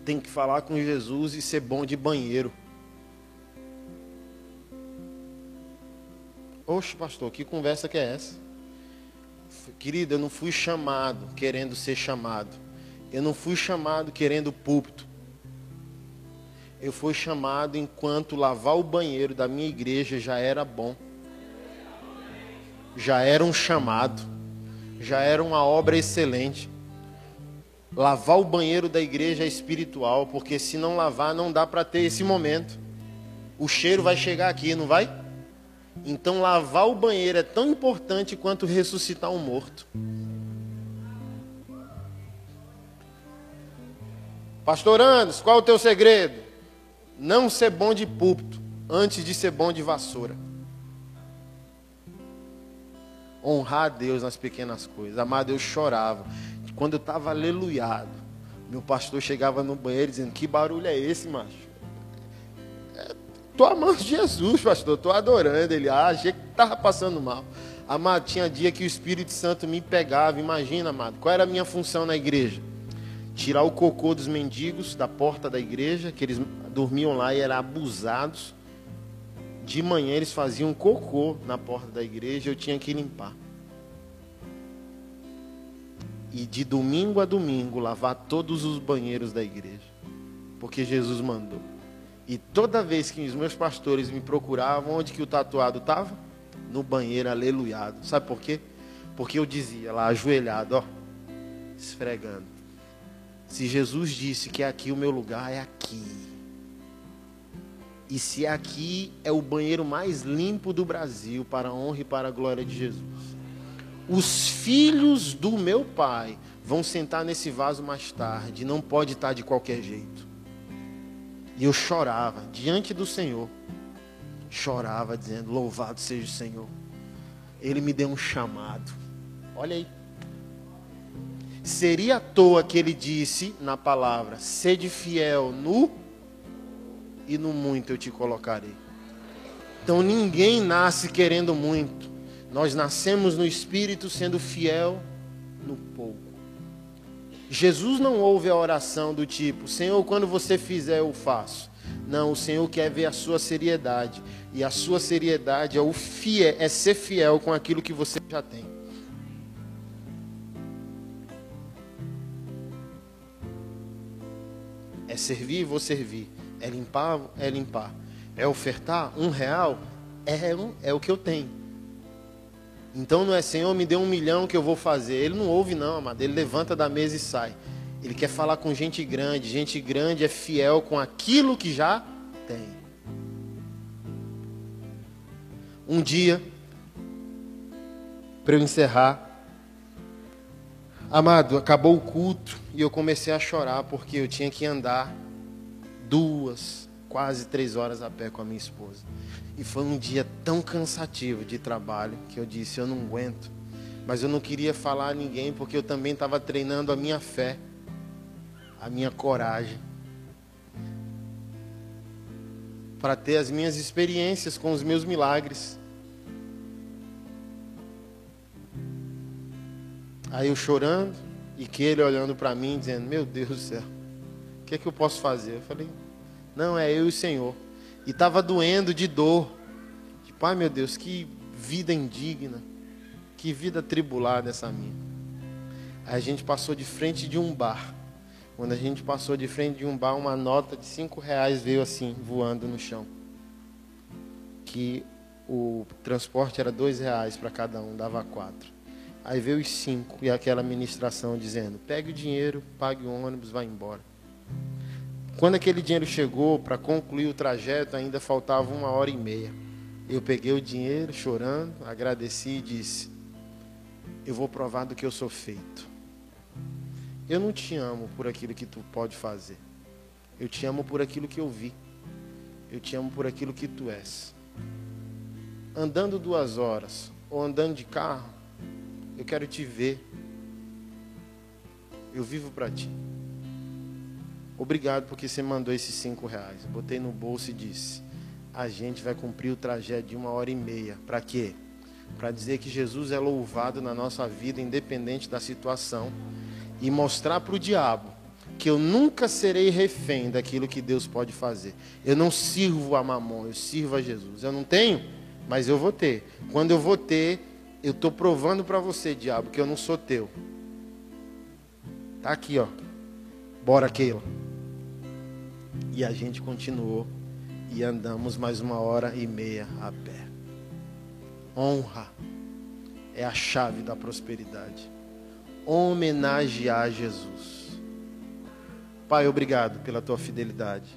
tem que falar com Jesus e ser bom de banheiro. Oxe, pastor, que conversa que é essa? Querida, eu não fui chamado querendo ser chamado. Eu não fui chamado querendo púlpito eu fui chamado enquanto lavar o banheiro da minha igreja já era bom. Já era um chamado. Já era uma obra excelente. Lavar o banheiro da igreja é espiritual, porque se não lavar, não dá para ter esse momento. O cheiro vai chegar aqui, não vai? Então, lavar o banheiro é tão importante quanto ressuscitar um morto. Pastor Anderson, qual é o teu segredo? não ser bom de púlpito antes de ser bom de vassoura. Honrar a Deus nas pequenas coisas. Amado, eu chorava. Quando eu estava aleluiado, meu pastor chegava no banheiro dizendo: Que barulho é esse, macho? Estou é, amando Jesus, pastor. Estou adorando ele. Ah, achei que estava passando mal. Amado, tinha dia que o Espírito Santo me pegava. Imagina, amado, qual era a minha função na igreja? Tirar o cocô dos mendigos da porta da igreja, que eles dormiam lá e eram abusados. De manhã eles faziam cocô na porta da igreja, eu tinha que limpar. E de domingo a domingo lavar todos os banheiros da igreja, porque Jesus mandou. E toda vez que os meus pastores me procuravam, onde que o tatuado estava? No banheiro, aleluiado. Sabe por quê? Porque eu dizia lá, ajoelhado, ó, esfregando. Se Jesus disse que aqui o meu lugar é aqui. E se aqui é o banheiro mais limpo do Brasil, para a honra e para a glória de Jesus, os filhos do meu pai vão sentar nesse vaso mais tarde, não pode estar de qualquer jeito. E eu chorava diante do Senhor, chorava dizendo: Louvado seja o Senhor. Ele me deu um chamado. Olha aí. Seria à toa que ele disse na palavra: sede fiel no e no muito eu te colocarei. Então ninguém nasce querendo muito. Nós nascemos no espírito sendo fiel no pouco. Jesus não ouve a oração do tipo: Senhor, quando você fizer, eu faço. Não, o Senhor quer ver a sua seriedade. E a sua seriedade é, o fiel, é ser fiel com aquilo que você já tem. É servir, vou servir. É limpar? É limpar. É ofertar? Um real? É, é o que eu tenho. Então não é Senhor, me dê um milhão que eu vou fazer. Ele não ouve, não, amado. Ele levanta da mesa e sai. Ele quer falar com gente grande. Gente grande é fiel com aquilo que já tem. Um dia, para eu encerrar, amado, acabou o culto e eu comecei a chorar porque eu tinha que andar duas, quase três horas a pé com a minha esposa. E foi um dia tão cansativo de trabalho que eu disse: eu não aguento. Mas eu não queria falar a ninguém porque eu também estava treinando a minha fé, a minha coragem, para ter as minhas experiências com os meus milagres. Aí eu chorando e que ele olhando para mim dizendo: Meu Deus do céu que é que eu posso fazer? Eu falei, não, é eu e o Senhor. E estava doendo de dor. Tipo, ai meu Deus, que vida indigna. Que vida tribulada essa minha. Aí a gente passou de frente de um bar. Quando a gente passou de frente de um bar, uma nota de cinco reais veio assim, voando no chão. Que o transporte era dois reais para cada um, dava quatro. Aí veio os cinco e aquela administração dizendo: pegue o dinheiro, pague o ônibus, vá embora. Quando aquele dinheiro chegou para concluir o trajeto, ainda faltava uma hora e meia. Eu peguei o dinheiro, chorando, agradeci e disse: Eu vou provar do que eu sou feito. Eu não te amo por aquilo que tu pode fazer. Eu te amo por aquilo que eu vi. Eu te amo por aquilo que tu és. Andando duas horas ou andando de carro, eu quero te ver. Eu vivo para ti. Obrigado porque você mandou esses cinco reais. Botei no bolso e disse: A gente vai cumprir o trajeto de uma hora e meia. Para quê? Para dizer que Jesus é louvado na nossa vida, independente da situação, e mostrar para o diabo que eu nunca serei refém daquilo que Deus pode fazer. Eu não sirvo a mamon, eu sirvo a Jesus. Eu não tenho, mas eu vou ter. Quando eu vou ter, eu estou provando para você, diabo, que eu não sou teu. Tá aqui, ó. Bora, Keila. E a gente continuou e andamos mais uma hora e meia a pé. Honra é a chave da prosperidade. Homenagear Jesus. Pai, obrigado pela tua fidelidade.